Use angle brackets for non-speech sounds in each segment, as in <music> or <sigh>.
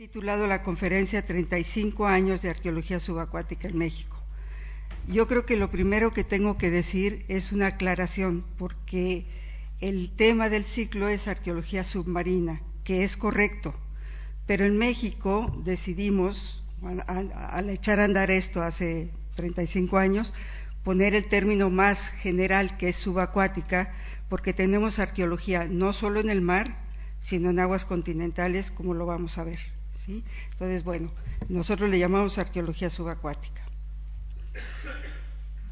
titulado la conferencia 35 años de arqueología subacuática en México. Yo creo que lo primero que tengo que decir es una aclaración, porque el tema del ciclo es arqueología submarina, que es correcto, pero en México decidimos, al echar a andar esto hace 35 años, poner el término más general que es subacuática, porque tenemos arqueología no solo en el mar, sino en aguas continentales, como lo vamos a ver. ¿Sí? Entonces, bueno, nosotros le llamamos arqueología subacuática.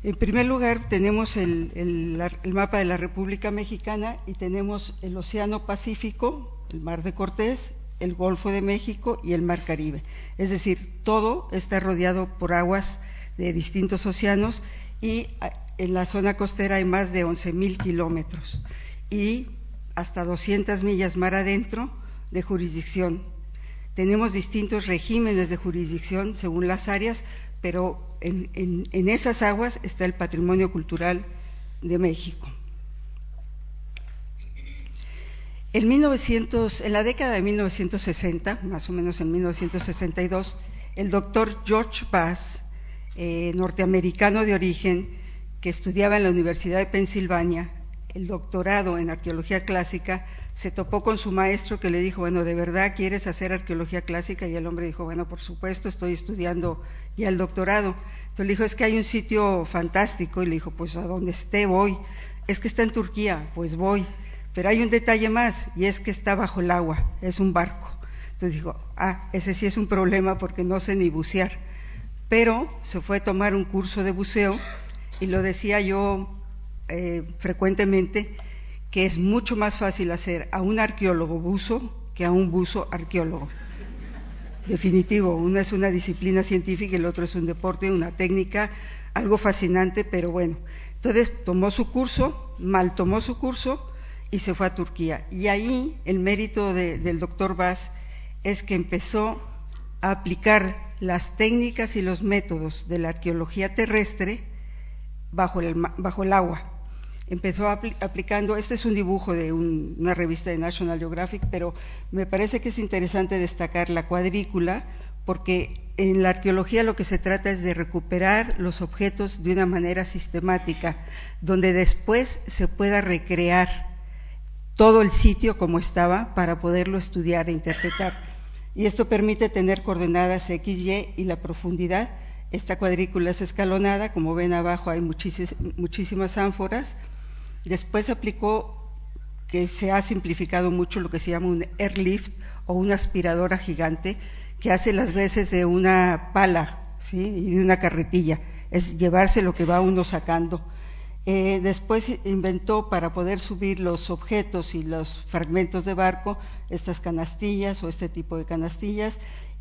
En primer lugar, tenemos el, el, mapa de la República Mexicana y tenemos el Océano Pacífico, el Mar de Cortés, el Golfo de México y el Mar Caribe. Es decir, todo está rodeado por aguas de distintos océanos y en la zona costera hay más de 11.000 kilómetros y hasta 200 millas mar adentro de jurisdicción. Tenemos distintos regímenes de jurisdicción según las áreas, pero en, esas aguas está el patrimonio cultural de México. En, 1900, en la década de 1960, más o menos en 1962, el doctor George Bass, eh, norteamericano de origen, que estudiaba en la Universidad de Pensilvania, el doctorado en arqueología clásica, se topó con su maestro que le dijo, bueno, ¿de verdad quieres hacer arqueología clásica? Y el hombre dijo, bueno, por supuesto, estoy estudiando ya el doctorado. Entonces le dijo, es que hay un sitio fantástico. Y le dijo, pues a donde esté voy. Es que está en Turquía, pues voy. Pero hay un detalle más, y es que está bajo el agua, es un barco. Entonces dijo, ah, ese sí es un problema porque no sé ni bucear. Pero se fue a tomar un curso de buceo, y lo decía yo eh, frecuentemente, que es mucho más fácil hacer a un arqueólogo buzo que a un buzo arqueólogo definitivo. Uno es una disciplina científica y el otro es un deporte, una técnica, algo fascinante, pero bueno. Entonces tomó su curso, mal tomó su curso y se fue a Turquía. Y ahí el mérito del doctor Vaz es que empezó a aplicar las técnicas y los métodos de la arqueología terrestre bajo el, bajo el agua empezó aplicando, este es un dibujo de una revista de National Geographic, pero me parece que es interesante destacar la cuadrícula, porque en la arqueología lo que se trata es de recuperar los objetos de una manera sistemática, donde después se pueda recrear todo el sitio como estaba para poderlo estudiar e interpretar. Y esto permite tener coordenadas X, Y y la profundidad. Esta cuadrícula es escalonada, como ven abajo hay muchísimas ánforas Después aplicó que se ha simplificado mucho lo que se llama un airlift o una aspiradora gigante que hace las veces de una pala ¿sí? y de una carretilla, es llevarse lo que va uno sacando. Eh, después inventó para poder subir los objetos y los fragmentos de barco estas canastillas o este tipo de canastillas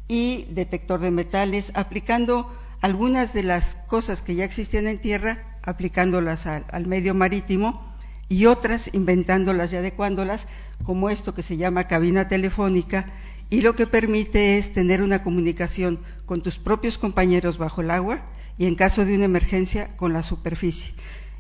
y detector de metales, aplicando algunas de las cosas que ya existían en tierra, aplicándolas al medio marítimo y otras inventándolas y adecuándolas, como esto que se llama cabina telefónica, y lo que permite es tener una comunicación con tus propios compañeros bajo el agua y en caso de una emergencia con la superficie.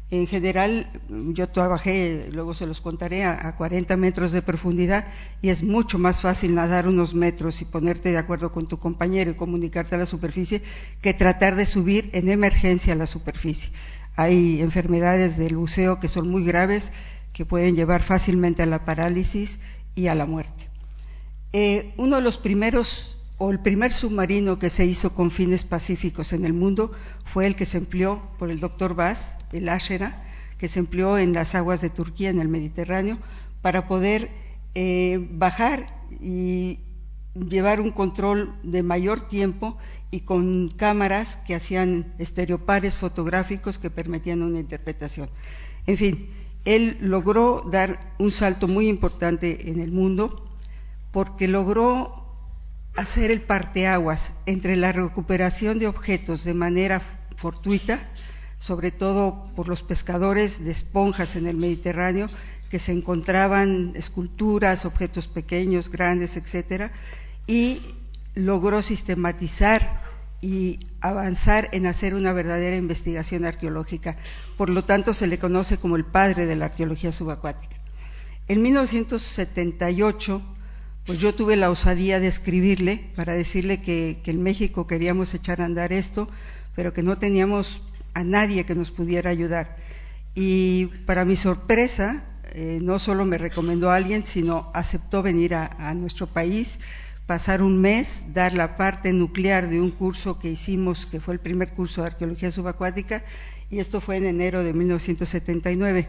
En general, yo trabajé, luego se los contaré, a, 40 metros de profundidad y es mucho más fácil nadar unos metros y ponerte de acuerdo con tu compañero y comunicarte a la superficie que tratar de subir en emergencia a la superficie. Hay enfermedades del buceo que son muy graves, que pueden llevar fácilmente a la parálisis y a la muerte. Eh, uno de los primeros, o el primer submarino que se hizo con fines pacíficos en el mundo fue el que se empleó por el doctor Bass, el Ashera, que se empleó en las aguas de Turquía, en el Mediterráneo, para poder eh, bajar y llevar un control de mayor tiempo y con cámaras que hacían estereopares fotográficos que permitían una interpretación. En fin, él logró dar un salto muy importante en el mundo porque logró hacer el parteaguas entre la recuperación de objetos de manera fortuita, sobre todo por los pescadores de esponjas en el Mediterráneo, que se encontraban esculturas, objetos pequeños, grandes, etcétera, y logró sistematizar y avanzar en hacer una verdadera investigación arqueológica. Por lo tanto, se le conoce como el padre de la arqueología subacuática. En 1978 pues yo tuve la osadía de escribirle para decirle que, en México queríamos echar a andar esto, pero que no teníamos a nadie que nos pudiera ayudar. Y para mi sorpresa, eh, no solo me recomendó a alguien, sino aceptó venir a, nuestro país, pasar un mes, dar la parte nuclear de un curso que hicimos, que fue el primer curso de arqueología subacuática, y esto fue en enero de 1979.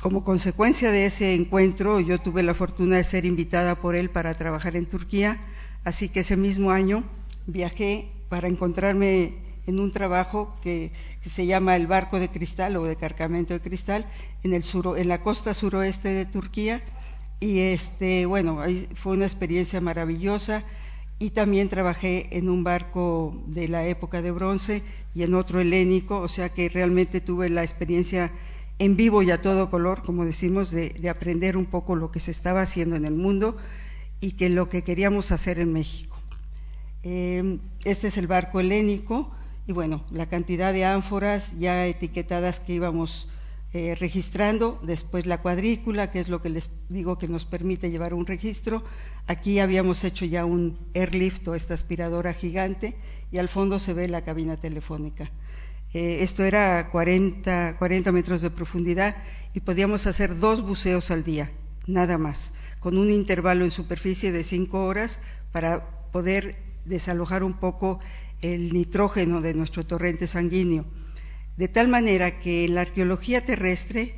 Como consecuencia de ese encuentro, yo tuve la fortuna de ser invitada por él para trabajar en Turquía, así que ese mismo año viajé para encontrarme en un trabajo que, se llama el barco de cristal o de cargamento de cristal en, el en la costa suroeste de Turquía. Y este bueno ahí fue una experiencia maravillosa. Y también trabajé en un barco de la época de bronce y en otro helénico. O sea que realmente tuve la experiencia en vivo y a todo color, como decimos, de, aprender un poco lo que se estaba haciendo en el mundo y que lo que queríamos hacer en México. Eh, este es el barco helénico y bueno, la cantidad de ánforas ya etiquetadas que íbamos eh, registrando, después la cuadrícula, que es lo que les digo que nos permite llevar un registro. Aquí habíamos hecho ya un airlift o esta aspiradora gigante y al fondo se ve la cabina telefónica. Eh, esto era 40, 40 metros de profundidad y podíamos hacer dos buceos al día, nada más, con un intervalo en superficie de cinco horas para poder desalojar un poco el nitrógeno de nuestro torrente sanguíneo. De tal manera que en la arqueología terrestre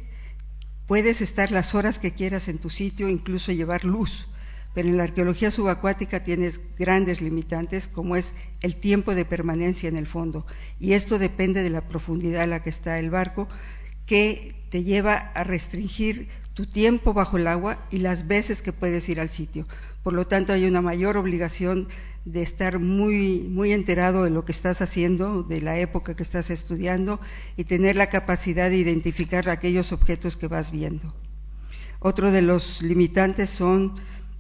puedes estar las horas que quieras en tu sitio, incluso llevar luz pero en la arqueología subacuática tienes grandes limitantes como es el tiempo de permanencia en el fondo y esto depende de la profundidad a la que está el barco que te lleva a restringir tu tiempo bajo el agua y las veces que puedes ir al sitio. Por lo tanto, hay una mayor obligación de estar muy, muy enterado de lo que estás haciendo, de la época que estás estudiando y tener la capacidad de identificar aquellos objetos que vas viendo. Otro de los limitantes son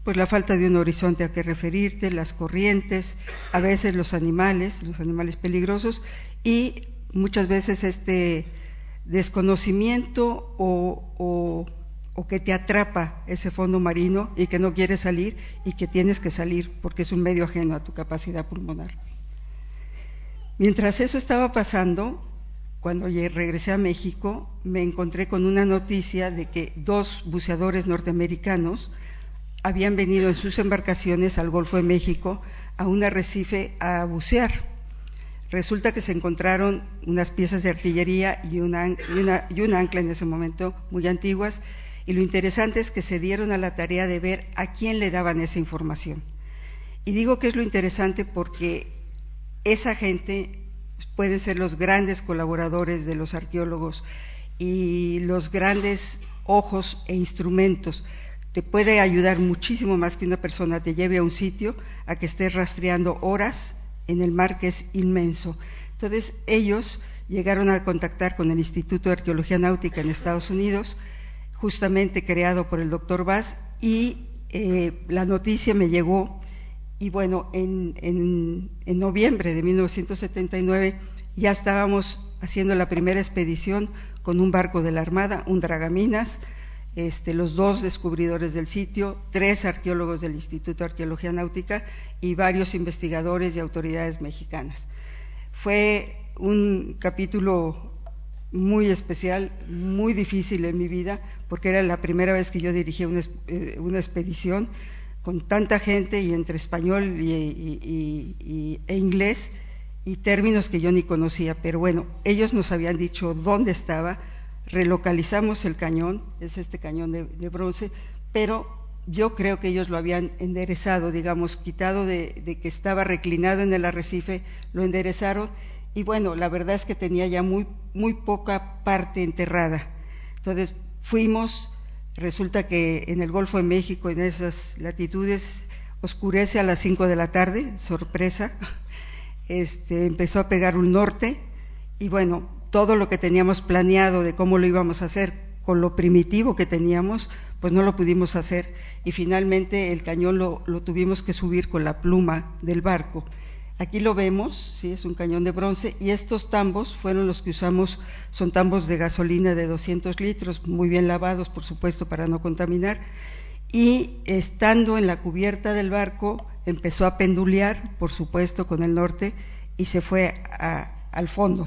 pues la falta de un horizonte a que referirte, las corrientes, a veces los animales, los animales peligrosos y muchas veces este desconocimiento o, o, que te atrapa ese fondo marino y que no quieres salir y que tienes que salir porque es un medio ajeno a tu capacidad pulmonar. Mientras eso estaba pasando, cuando regresé a México, me encontré con una noticia de que dos buceadores norteamericanos habían venido en sus embarcaciones al Golfo de México a un arrecife a bucear. Resulta que se encontraron unas piezas de artillería y una, y un ancla en ese momento muy antiguas y lo interesante es que se dieron a la tarea de ver a quién le daban esa información. Y digo que es lo interesante porque esa gente pueden ser los grandes colaboradores de los arqueólogos y los grandes ojos e instrumentos te puede ayudar muchísimo más que una persona te lleve a un sitio a que estés rastreando horas en el mar que es inmenso. Entonces ellos llegaron a contactar con el Instituto de Arqueología Náutica en Estados Unidos, justamente creado por el doctor Bass, y eh, la noticia me llegó, y bueno, en, en noviembre de 1979 ya estábamos haciendo la primera expedición con un barco de la Armada, un Dragaminas, este, los dos descubridores del sitio, tres arqueólogos del Instituto de Arqueología Náutica y varios investigadores y autoridades mexicanas. Fue un capítulo muy especial, muy difícil en mi vida, porque era la primera vez que yo dirigía una, eh, expedición con tanta gente y entre español y, e inglés y términos que yo ni conocía. Pero bueno, ellos nos habían dicho dónde estaba, relocalizamos el cañón, es este cañón de, bronce, pero yo creo que ellos lo habían enderezado, digamos, quitado de, que estaba reclinado en el arrecife, lo enderezaron y bueno, la verdad es que tenía ya muy, muy poca parte enterrada. Entonces fuimos, resulta que en el Golfo de México, en esas latitudes, oscurece a las 5 de la tarde, sorpresa, este, empezó a pegar un norte y bueno, todo lo que teníamos planeado de cómo lo íbamos a hacer con lo primitivo que teníamos, pues no lo pudimos hacer y finalmente el cañón lo, tuvimos que subir con la pluma del barco. Aquí lo vemos, sí, es un cañón de bronce y estos tambos fueron los que usamos, son tambos de gasolina de 200 litros, muy bien lavados, por supuesto, para no contaminar. y estando en la cubierta del barco empezó a pendulear, por supuesto, con el norte y se fue al fondo.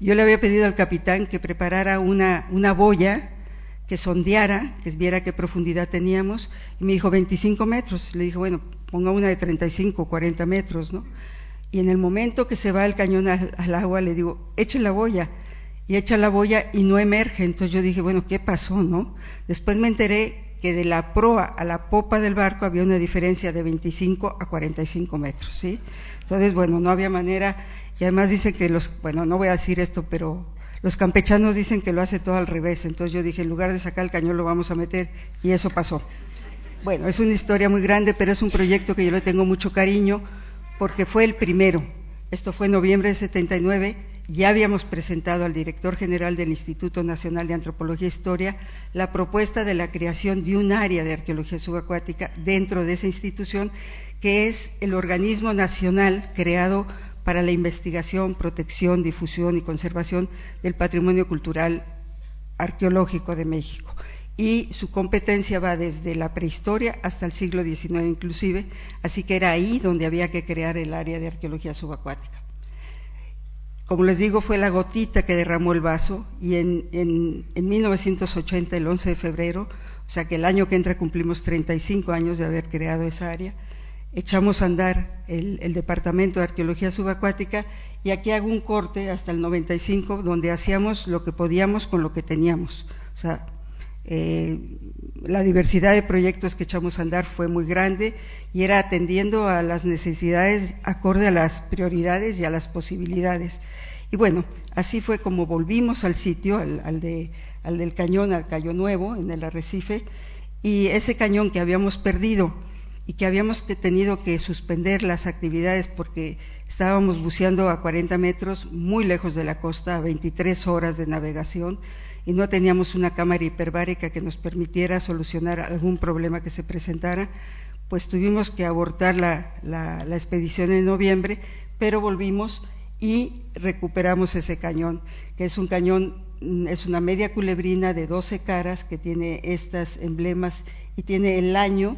Yo le había pedido al capitán que preparara una, una boya que sondeara, que viera qué profundidad teníamos, y me dijo 25 metros. Le dije, bueno, ponga una de 35, 40 metros, ¿no? Y en el momento que se va el cañón al, agua, le digo, eche la boya. Y echa la boya y no emerge. Entonces yo dije, bueno, ¿qué pasó, no? Después me enteré que de la proa a la popa del barco había una diferencia de 25 a 45 metros, ¿sí? Entonces, bueno, no había manera. Y además dicen que los, bueno, no voy a decir esto, pero los campechanos dicen que lo hace todo al revés, entonces yo dije, en lugar de sacar el cañón lo vamos a meter y eso pasó. Bueno, es una historia muy grande, pero es un proyecto que yo le tengo mucho cariño porque fue el primero. Esto fue en noviembre de 79, ya habíamos presentado al director general del Instituto Nacional de Antropología e Historia la propuesta de la creación de un área de arqueología subacuática dentro de esa institución, que es el organismo nacional creado para la investigación, protección, difusión y conservación del patrimonio cultural arqueológico de México. Y su competencia va desde la prehistoria hasta el siglo XIX inclusive, así que era ahí donde había que crear el área de arqueología subacuática. Como les digo, fue la gotita que derramó el vaso y en, en, en 1980, el 11 de febrero, o sea que el año que entra cumplimos 35 años de haber creado esa área, echamos a andar el, Departamento de Arqueología Subacuática y aquí hago un corte hasta el 95 donde hacíamos lo que podíamos con lo que teníamos. O sea, eh, la diversidad de proyectos que echamos a andar fue muy grande y era atendiendo a las necesidades acorde a las prioridades y a las posibilidades. Y bueno, así fue como volvimos al sitio, al, al, de, al del cañón, al Cayo Nuevo, en el arrecife, y ese cañón que habíamos perdido y que habíamos tenido que suspender las actividades porque estábamos buceando a 40 metros muy lejos de la costa, a 23 horas de navegación, y no teníamos una cámara hiperbárica que nos permitiera solucionar algún problema que se presentara, pues tuvimos que abortar la, la, expedición en noviembre, pero volvimos y recuperamos ese cañón, que es un cañón, mm, es una media culebrina de 12 caras que tiene estas emblemas y tiene el año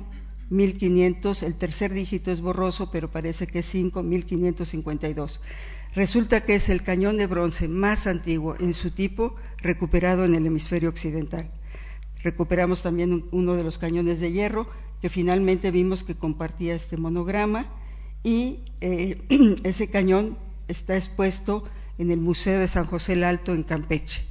1500, el tercer dígito es borroso, pero parece que es 5, 1552. Resulta que es el cañón de bronce más antiguo en su tipo recuperado en el hemisferio occidental. Recuperamos también uno de los cañones de hierro que finalmente vimos que compartía este monograma y eh, <clears throat> ese cañón está expuesto en el Museo de San José el Alto en Campeche.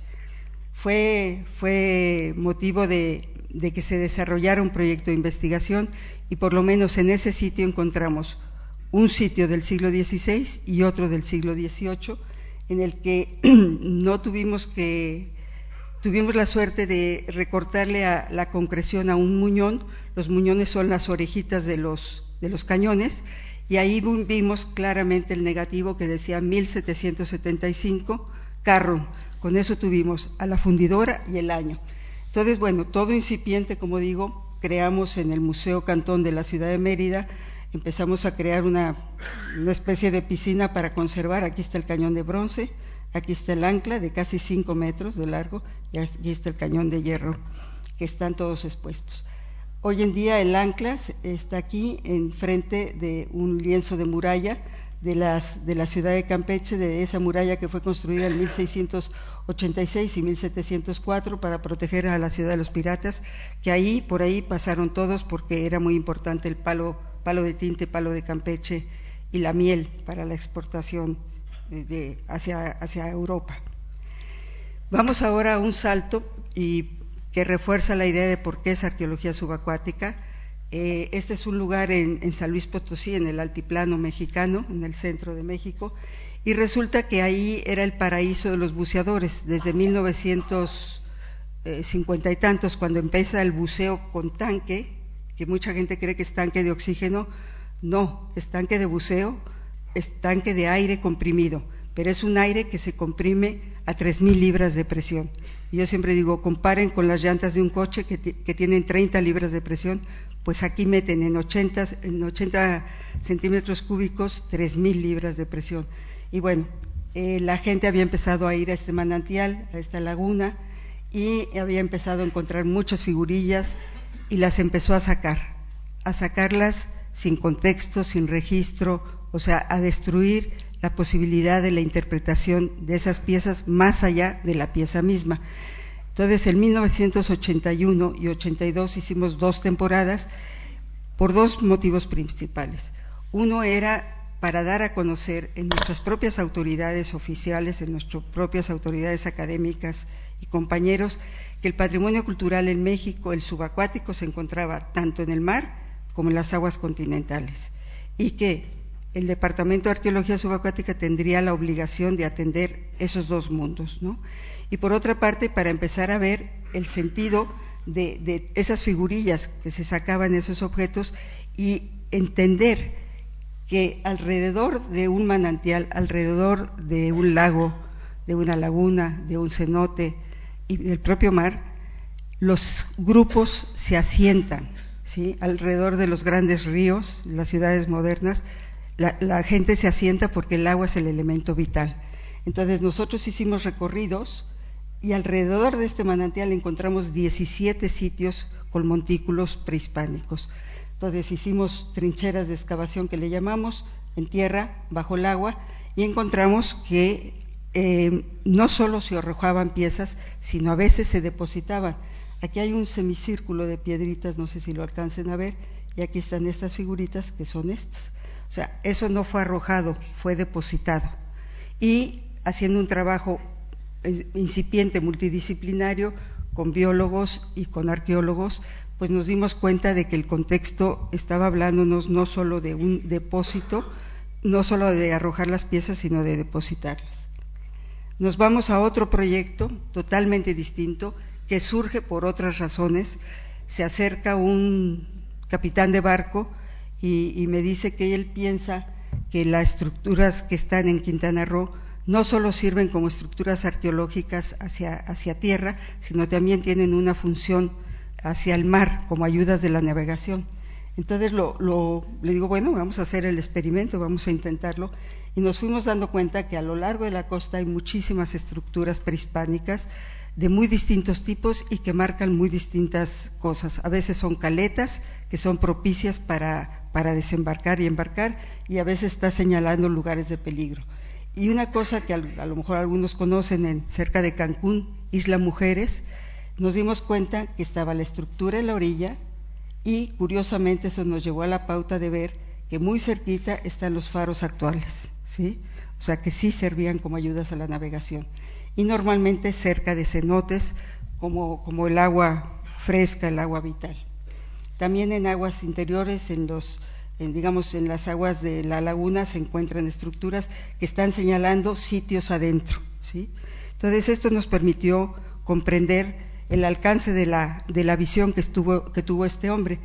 Fue, fue motivo de de que se desarrollara un proyecto de investigación y por lo menos en ese sitio encontramos un sitio del siglo XVI y otro del siglo XVIII en el que <clears throat> no tuvimos que tuvimos la suerte de recortarle a la concreción a un muñón, los muñones son las orejitas de los, de los cañones, y ahí vimos claramente el negativo que decía 1775, carro, con eso tuvimos a la fundidora y el año. Entonces, bueno, todo incipiente, como digo, creamos en el Museo Cantón de la ciudad de Mérida, empezamos a crear una, especie de piscina para conservar, aquí está el cañón de bronce, aquí está el ancla de casi 5 metros de largo y aquí está el cañón de hierro, que están todos expuestos. Hoy en día el ancla está aquí enfrente de un lienzo de muralla de, las, de la ciudad de Campeche, de esa muralla que fue construida en 1686 y 1704 para proteger a la ciudad de los piratas, que ahí, por ahí pasaron todos porque era muy importante el palo, palo de tinte, palo de Campeche y la miel para la exportación eh, hacia Europa. Vamos ahora a un salto y que refuerza la idea de por qué es arqueología subacuática eh, este es un lugar en, San Luis Potosí, en el altiplano mexicano, en el centro de México, y resulta que ahí era el paraíso de los buceadores. Desde 1950 y tantos, cuando empieza el buceo con tanque, que mucha gente cree que es tanque de oxígeno, no, es tanque de buceo, es tanque de aire comprimido, pero es un aire que se comprime a 3.000 libras de presión. Y yo siempre digo, comparen con las llantas de un coche que, tienen 30 libras de presión, pues aquí meten en 80, en 80 centímetros cúbicos 3.000 libras de presión. Y bueno, eh, la gente había empezado a ir a este manantial, a esta laguna, y había empezado a encontrar muchas figurillas y las empezó a sacar, a sacarlas sin contexto, sin registro, o sea, a destruir la posibilidad de la interpretación de esas piezas más allá de la pieza misma. Entonces, en 1981 y 82 hicimos dos temporadas por dos motivos principales. Uno era para dar a conocer en nuestras propias autoridades oficiales, en nuestras propias autoridades académicas y compañeros, que el patrimonio cultural en México, el subacuático, se encontraba tanto en el mar como en las aguas continentales y que el Departamento de Arqueología Subacuática tendría la obligación de atender esos dos mundos. ¿no? Y por otra parte, para empezar a ver el sentido de, esas figurillas que se sacaban esos objetos y entender que alrededor de un manantial, alrededor de un lago, de una laguna, de un cenote y del propio mar, los grupos se asientan, ¿sí? alrededor de los grandes ríos, las ciudades modernas, la, la gente se asienta porque el agua es el elemento vital. Entonces nosotros hicimos recorridos y alrededor de este manantial encontramos 17 sitios con montículos prehispánicos. Entonces hicimos trincheras de excavación que le llamamos en tierra, bajo el agua, y encontramos que eh, no solo se arrojaban piezas, sino a veces se depositaban. Aquí hay un semicírculo de piedritas, no sé si lo alcancen a ver, y aquí están estas figuritas que son estas. O sea, eso no fue arrojado, fue depositado. Y haciendo un trabajo eh, incipiente multidisciplinario con biólogos y con arqueólogos, pues nos dimos cuenta de que el contexto estaba hablándonos no solo de un depósito, no solo de arrojar las piezas, sino de depositarlas. Nos vamos a otro proyecto totalmente distinto que surge por otras razones. Se acerca un capitán de barco y, me dice que él piensa que las estructuras que están en Quintana Roo no solo sirven como estructuras arqueológicas hacia tierra, sino también tienen una función hacia el mar como ayudas de la navegación. Entonces lo, le digo, bueno, vamos a hacer el experimento, vamos a intentarlo. Y nos fuimos dando cuenta que a lo largo de la costa hay muchísimas estructuras prehispánicas de muy distintos tipos y que marcan muy distintas cosas. A veces son caletas que son propicias para, para desembarcar y embarcar y a veces está señalando lugares de peligro. Y una cosa que a, a lo mejor algunos conocen en, cerca de Cancún, Isla Mujeres, nos dimos cuenta que estaba la estructura en la orilla y curiosamente eso nos llevó a la pauta de ver que muy cerquita están los faros actuales, ¿sí? O sea que sí servían como ayudas a la navegación. Y normalmente cerca de cenotes como, como el agua fresca, el agua vital. También en aguas interiores, en los, en, digamos, en las aguas de la laguna se encuentran estructuras que están señalando sitios adentro, ¿sí? Entonces esto nos permitió comprender el alcance de la, de la visión que, estuvo, que tuvo este hombre.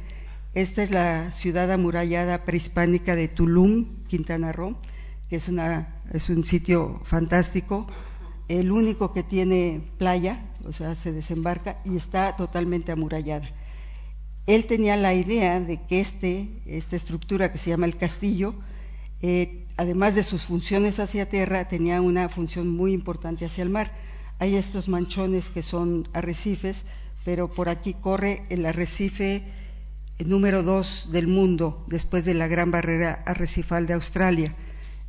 Esta es la ciudad amurallada prehispánica de Tulum, Quintana Roo, que es, una, es un sitio fantástico, el único que tiene playa, o sea, se desembarca y está totalmente amurallada. Él tenía la idea de que este, esta estructura que se llama el castillo, eh, además de sus funciones hacia tierra, tenía una función muy importante hacia el mar hay estos manchones que son arrecifes, pero por aquí corre el arrecife número dos del mundo, después de la gran barrera arrecifal de Australia.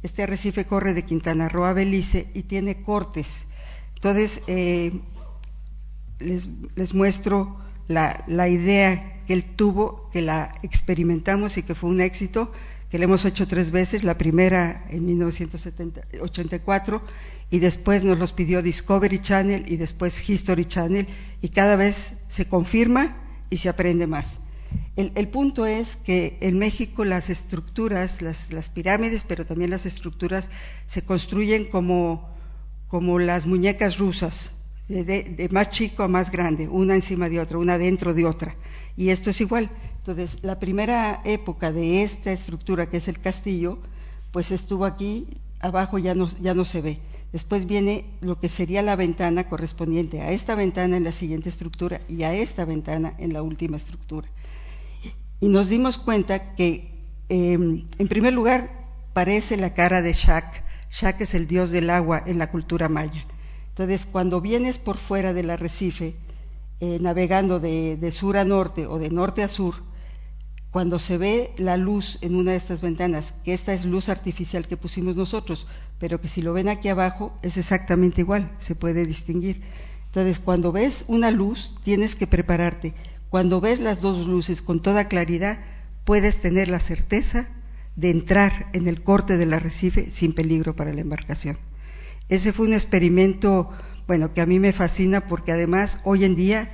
Este arrecife corre de Quintana Roo a Belice y tiene cortes. Entonces, eh, les, les, muestro la, la idea que él tuvo, que la experimentamos y que fue un éxito, que le hemos hecho tres veces, la primera en 1984 y después nos los pidió Discovery Channel y después History Channel y cada vez se confirma y se aprende más. El, punto es que en México las estructuras, las, pirámides, pero también las estructuras se construyen como, como las muñecas rusas, de, de más chico a más grande, una encima de otra, una dentro de otra. Y esto es igual. Entonces, la primera época de esta estructura, que es el castillo, pues estuvo aquí, abajo ya no, ya no se ve. Después viene lo que sería la ventana correspondiente a esta ventana en la siguiente estructura y a esta ventana en la última estructura. Y nos dimos cuenta que, eh, en primer lugar, parece la cara de Shak. Shak es el dios del agua en la cultura maya. Entonces, cuando vienes por fuera del arrecife eh, navegando de, de sur a norte o de norte a sur, cuando se ve la luz en una de estas ventanas, que esta es luz artificial que pusimos nosotros, pero que si lo ven aquí abajo es exactamente igual, se puede distinguir. Entonces, cuando ves una luz, tienes que prepararte. Cuando ves las dos luces con toda claridad, puedes tener la certeza de entrar en el corte del arrecife sin peligro para la embarcación. Ese fue un experimento, bueno, que a mí me fascina porque además hoy en día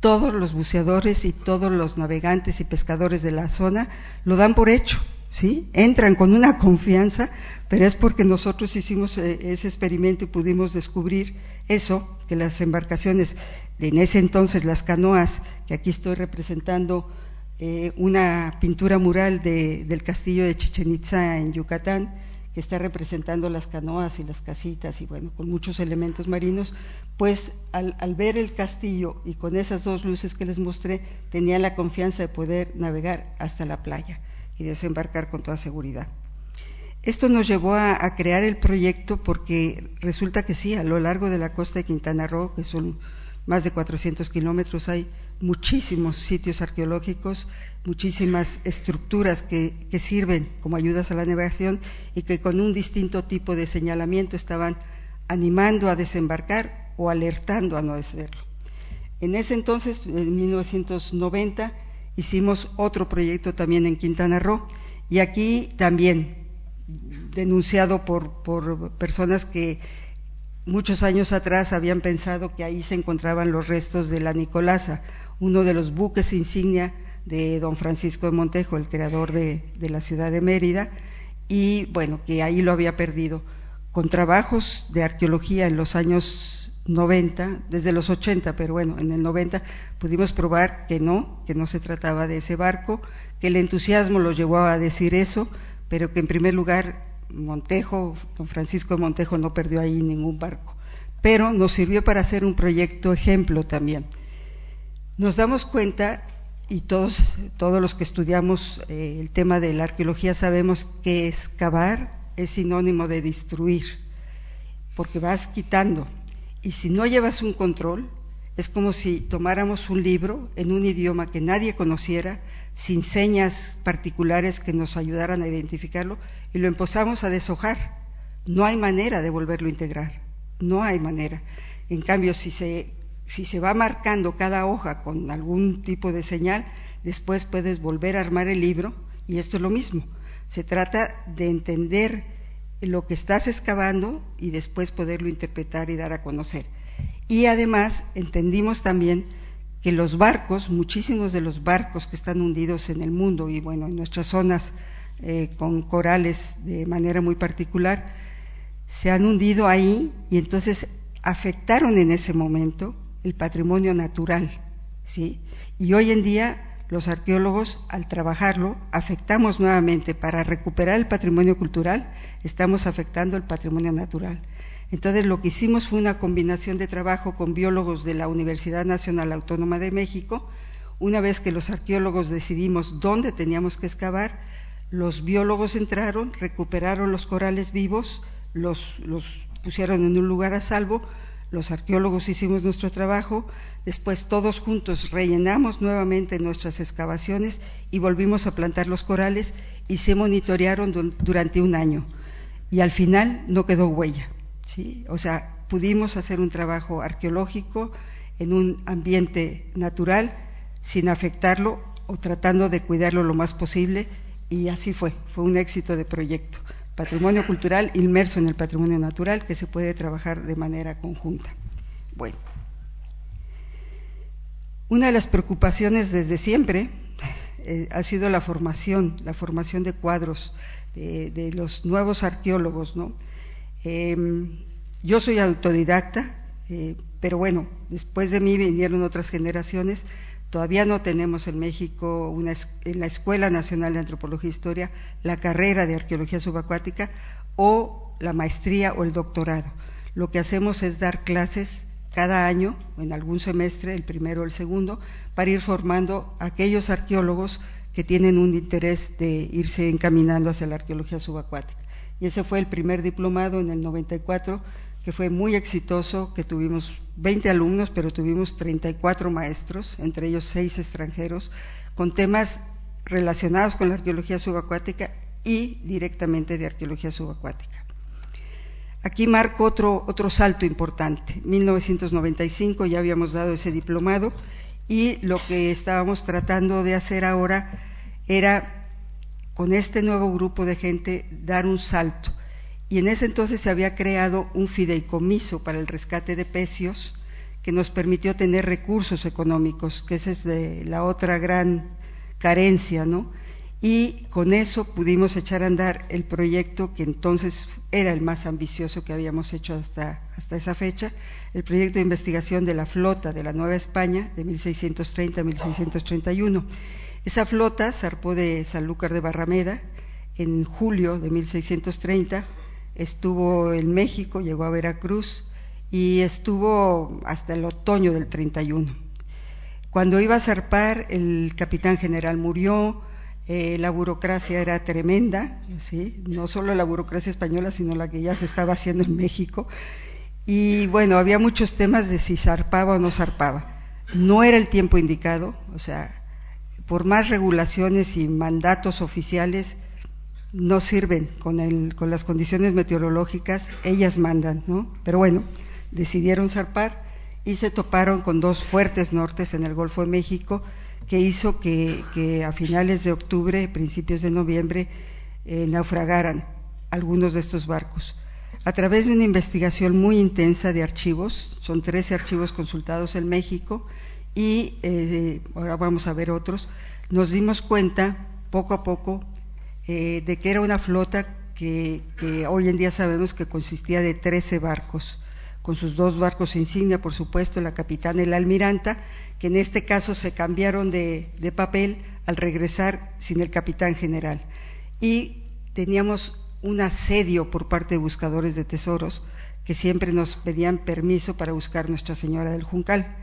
todos los buceadores y todos los navegantes y pescadores de la zona lo dan por hecho, ¿sí? Entran con una confianza, pero es porque nosotros hicimos eh, ese experimento y pudimos descubrir eso, que las embarcaciones, en ese entonces las canoas, que aquí estoy representando eh, una pintura mural del castillo de Chichen Itza en Yucatán, está representando las canoas y las casitas y bueno, con muchos elementos marinos, pues al, ver el castillo y con esas dos luces que les mostré, tenía la confianza de poder navegar hasta la playa y desembarcar con toda seguridad. Esto nos llevó a, a, crear el proyecto porque resulta que sí, a lo largo de la costa de Quintana Roo, que son más de 400 kilómetros, hay muchísimos sitios arqueológicos muchísimas estructuras que, sirven como ayudas a la navegación y que con un distinto tipo de señalamiento estaban animando a desembarcar o alertando a no hacerlo. En ese entonces, en 1990, hicimos otro proyecto también en Quintana Roo y aquí también denunciado por, por personas que muchos años atrás habían pensado que ahí se encontraban los restos de la Nicolasa, uno de los buques insignia de don Francisco de Montejo, el creador de, la ciudad de Mérida, y bueno, que ahí lo había perdido. Con trabajos de arqueología en los años 90, desde los 80, pero bueno, en el 90 pudimos probar que no, que no se trataba de ese barco, que el entusiasmo lo llevó a decir eso, pero que en primer lugar Montejo, don Francisco de Montejo no perdió ahí ningún barco, pero nos sirvió para hacer un proyecto ejemplo también. Nos damos cuenta y todos, todos los que estudiamos eh, el tema de la arqueología sabemos que excavar es sinónimo de destruir, porque vas quitando. Y si no llevas un control, es como si tomáramos un libro en un idioma que nadie conociera, sin señas particulares que nos ayudaran a identificarlo, y lo empezamos a deshojar. No hay manera de volverlo a integrar, no hay manera. En cambio, si se si se va marcando cada hoja con algún tipo de señal, después puedes volver a armar el libro y esto es lo mismo. Se trata de entender lo que estás excavando y después poderlo interpretar y dar a conocer. Y además entendimos también que los barcos, muchísimos de los barcos que están hundidos en el mundo y bueno, en nuestras zonas eh, con corales de manera muy particular, se han hundido ahí y entonces afectaron en ese momento el patrimonio natural, ¿sí? Y hoy en día los arqueólogos, al trabajarlo, afectamos nuevamente para recuperar el patrimonio cultural, estamos afectando el patrimonio natural. Entonces lo que hicimos fue una combinación de trabajo con biólogos de la Universidad Nacional Autónoma de México. Una vez que los arqueólogos decidimos dónde teníamos que excavar, los biólogos entraron, recuperaron los corales vivos, los, los pusieron en un lugar a salvo, los arqueólogos hicimos nuestro trabajo, después todos juntos rellenamos nuevamente nuestras excavaciones y volvimos a plantar los corales y se monitorearon durante un año. Y al final no quedó huella. ¿sí? O sea, pudimos hacer un trabajo arqueológico en un ambiente natural sin afectarlo o tratando de cuidarlo lo más posible y así fue, fue un éxito de proyecto patrimonio cultural inmerso en el patrimonio natural que se puede trabajar de manera conjunta. Bueno, una de las preocupaciones desde siempre eh, ha sido la formación, la formación de cuadros de, los nuevos arqueólogos, ¿no? Em, yo soy autodidacta, eh, pero bueno, después de mí vinieron otras generaciones Todavía no tenemos en México, en la Escuela Nacional de Antropología e Historia, la carrera de arqueología subacuática o la maestría o el doctorado. Lo que hacemos es dar clases cada año, en algún semestre, el primero o el segundo, para ir formando a aquellos arqueólogos que tienen un interés de irse encaminando hacia la arqueología subacuática. Y ese fue el primer diplomado en el 94 que fue muy exitoso, que tuvimos 20 alumnos, pero tuvimos 34 maestros, entre ellos seis extranjeros, con temas relacionados con la arqueología subacuática y directamente de arqueología subacuática. Aquí marco otro, otro salto importante. 1995 ya habíamos dado ese diplomado y lo que estábamos tratando de hacer ahora era, con este nuevo grupo de gente, dar un salto. Y en ese entonces se había creado un fideicomiso para el rescate de pecios que nos permitió tener recursos económicos, que esa es de la otra gran carencia, ¿no? Y con eso pudimos echar a andar el proyecto que entonces era el más ambicioso que habíamos hecho hasta, hasta esa fecha, el proyecto de investigación de la flota de la Nueva España de 1630 a 1631. Esa flota zarpó de Sanlúcar de Barrameda en julio de 1630, estuvo en México, llegó a Veracruz y estuvo hasta el otoño del 31. Cuando iba a zarpar, el capitán general murió, eh, la burocracia era tremenda, ¿sí? no solo la burocracia española, sino la que ya se estaba haciendo en México. Y bueno, había muchos temas de si zarpaba o no zarpaba. No era el tiempo indicado, o sea, por más regulaciones y mandatos oficiales, no sirven con, el, con las condiciones meteorológicas, ellas mandan, ¿no? Pero bueno, decidieron zarpar y se toparon con dos fuertes nortes en el Golfo de México que hizo que, a finales de octubre, principios de noviembre, eh, naufragaran algunos de estos barcos. A través de una investigación muy intensa de archivos, son 13 archivos consultados en México y eh, ahora vamos a ver otros, nos dimos cuenta poco a poco eh, de que era una flota que, hoy en día sabemos que consistía de 13 barcos con sus dos barcos insignia, por supuesto, la capitana y la almiranta, que en este caso se cambiaron de, papel al regresar sin el capitán general. Y teníamos un asedio por parte de buscadores de tesoros que siempre nos pedían permiso para buscar Nuestra Señora del Juncal.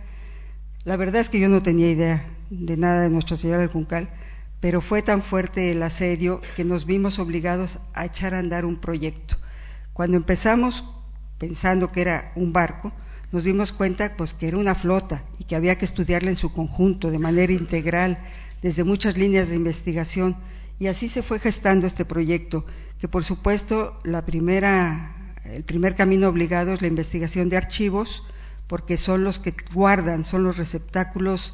La verdad es que yo no tenía idea de nada de Nuestra Señora del Juncal, pero fue tan fuerte el asedio que nos vimos obligados a echar a andar un proyecto. Cuando empezamos pensando que era un barco, nos dimos cuenta pues que era una flota y que había que estudiarla en su conjunto, de manera integral, desde muchas líneas de investigación. Y así se fue gestando este proyecto, que por supuesto la primera, el primer camino obligado es la investigación de archivos, porque son los que guardan, son los receptáculos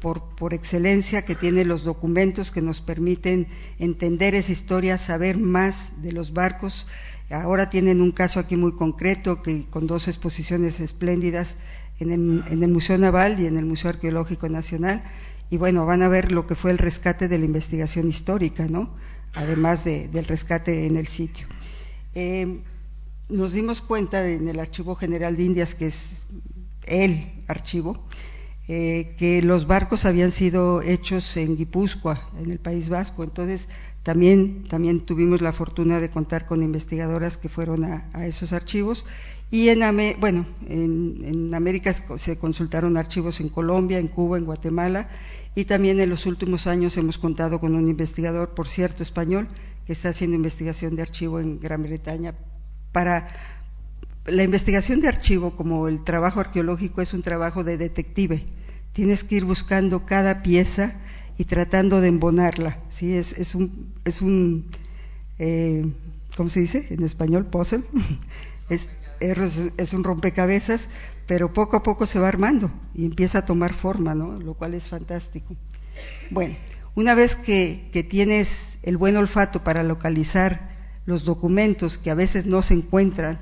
por, por, excelencia que tienen los documentos que nos permiten entender esa historia, saber más de los barcos, Ahora tienen un caso aquí muy concreto que con dos exposiciones espléndidas en el, Museo Naval y en el Museo Arqueológico Nacional. Y bueno, van a ver lo que fue el rescate de la investigación histórica, ¿no? Además del rescate en el sitio. Eh, nos dimos cuenta en el Archivo General de Indias, que es el archivo, eh, que los barcos habían sido hechos en Guipúzcoa, en el País Vasco. Entonces, también, también tuvimos la fortuna de contar con investigadoras que fueron a, esos archivos y en, bueno, en, América se consultaron archivos en Colombia, en Cuba, en Guatemala y también en los últimos años hemos contado con un investigador, por cierto, español, que está haciendo investigación de archivo en Gran Bretaña para la investigación de archivo, como el trabajo arqueológico, es un trabajo de detective. Tienes que ir buscando cada pieza y tratando de embonarla. ¿sí? Es, es un, es un eh, ¿cómo se dice en español? Puzzle. <laughs> es, es, un rompecabezas, pero poco a poco se va armando y empieza a tomar forma, ¿no? lo cual es fantástico. Bueno, una vez que, que tienes el buen olfato para localizar los documentos que a veces no se encuentran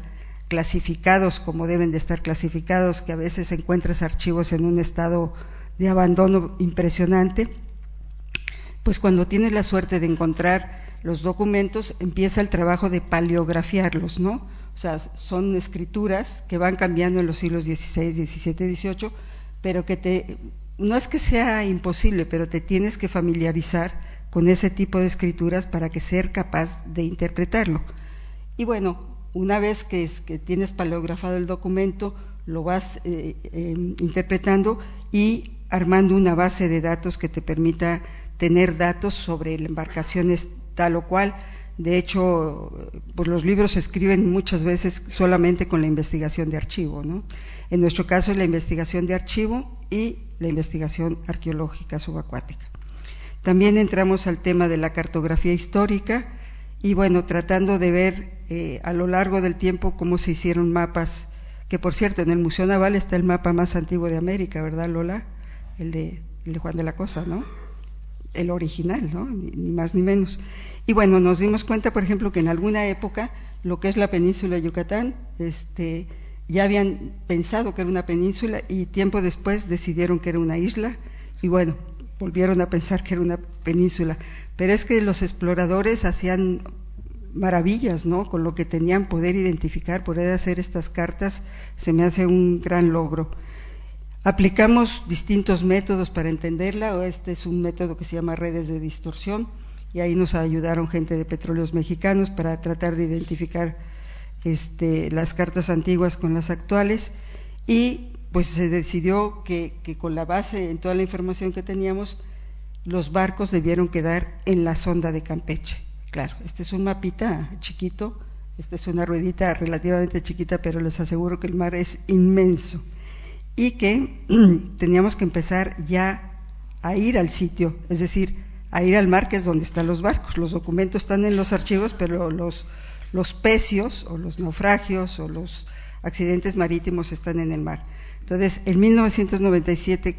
clasificados como deben de estar clasificados, que a veces encuentras archivos en un estado de abandono impresionante, pues cuando tienes la suerte de encontrar los documentos, empieza el trabajo de paleografiarlos, ¿no? O sea, son escrituras que van cambiando en los siglos XVI, XVII, XVIII, pero que te, no es que sea imposible, pero te tienes que familiarizar con ese tipo de escrituras para que ser capaz de interpretarlo. Y bueno, una vez que, tienes paleografado el documento, lo vas eh, eh, interpretando y armando una base de datos que te permita tener datos sobre la embarcación tal o cual, De hecho, pues los libros se escriben muchas veces solamente con la investigación de archivo, ¿no? En nuestro caso la investigación de archivo y la investigación arqueológica subacuática. También entramos al tema de la cartografía histórica y bueno, tratando de ver eh, a lo largo del tiempo cómo se hicieron mapas, que por cierto en el Museo Naval está el mapa más antiguo de América, ¿verdad Lola? El de, el de Juan de la Cosa, ¿no? El original, ¿no? Ni, ni más ni menos. Y bueno, nos dimos cuenta, por ejemplo, que en alguna época lo que es la península de Yucatán, este, ya habían pensado que era una península y tiempo después decidieron que era una isla y bueno, volvieron a pensar que era una península. Pero es que los exploradores hacían maravillas, ¿no? Con lo que tenían poder identificar, poder hacer estas cartas, se me hace un gran logro. Aplicamos distintos métodos para entenderla, este es un método que se llama redes de distorsión y ahí nos ayudaron gente de petróleos mexicanos para tratar de identificar este, las cartas antiguas con las actuales y pues se decidió que, con la base en toda la información que teníamos los barcos debieron quedar en la sonda de Campeche. Claro, este es un mapita chiquito, esta es una ruedita relativamente chiquita, pero les aseguro que el mar es inmenso y que <clears throat> teníamos que empezar ya a ir al sitio, es decir, a ir al mar, que es donde están los barcos. Los documentos están en los archivos, pero los, los pecios o los naufragios o los accidentes marítimos están en el mar. Entonces, en 1997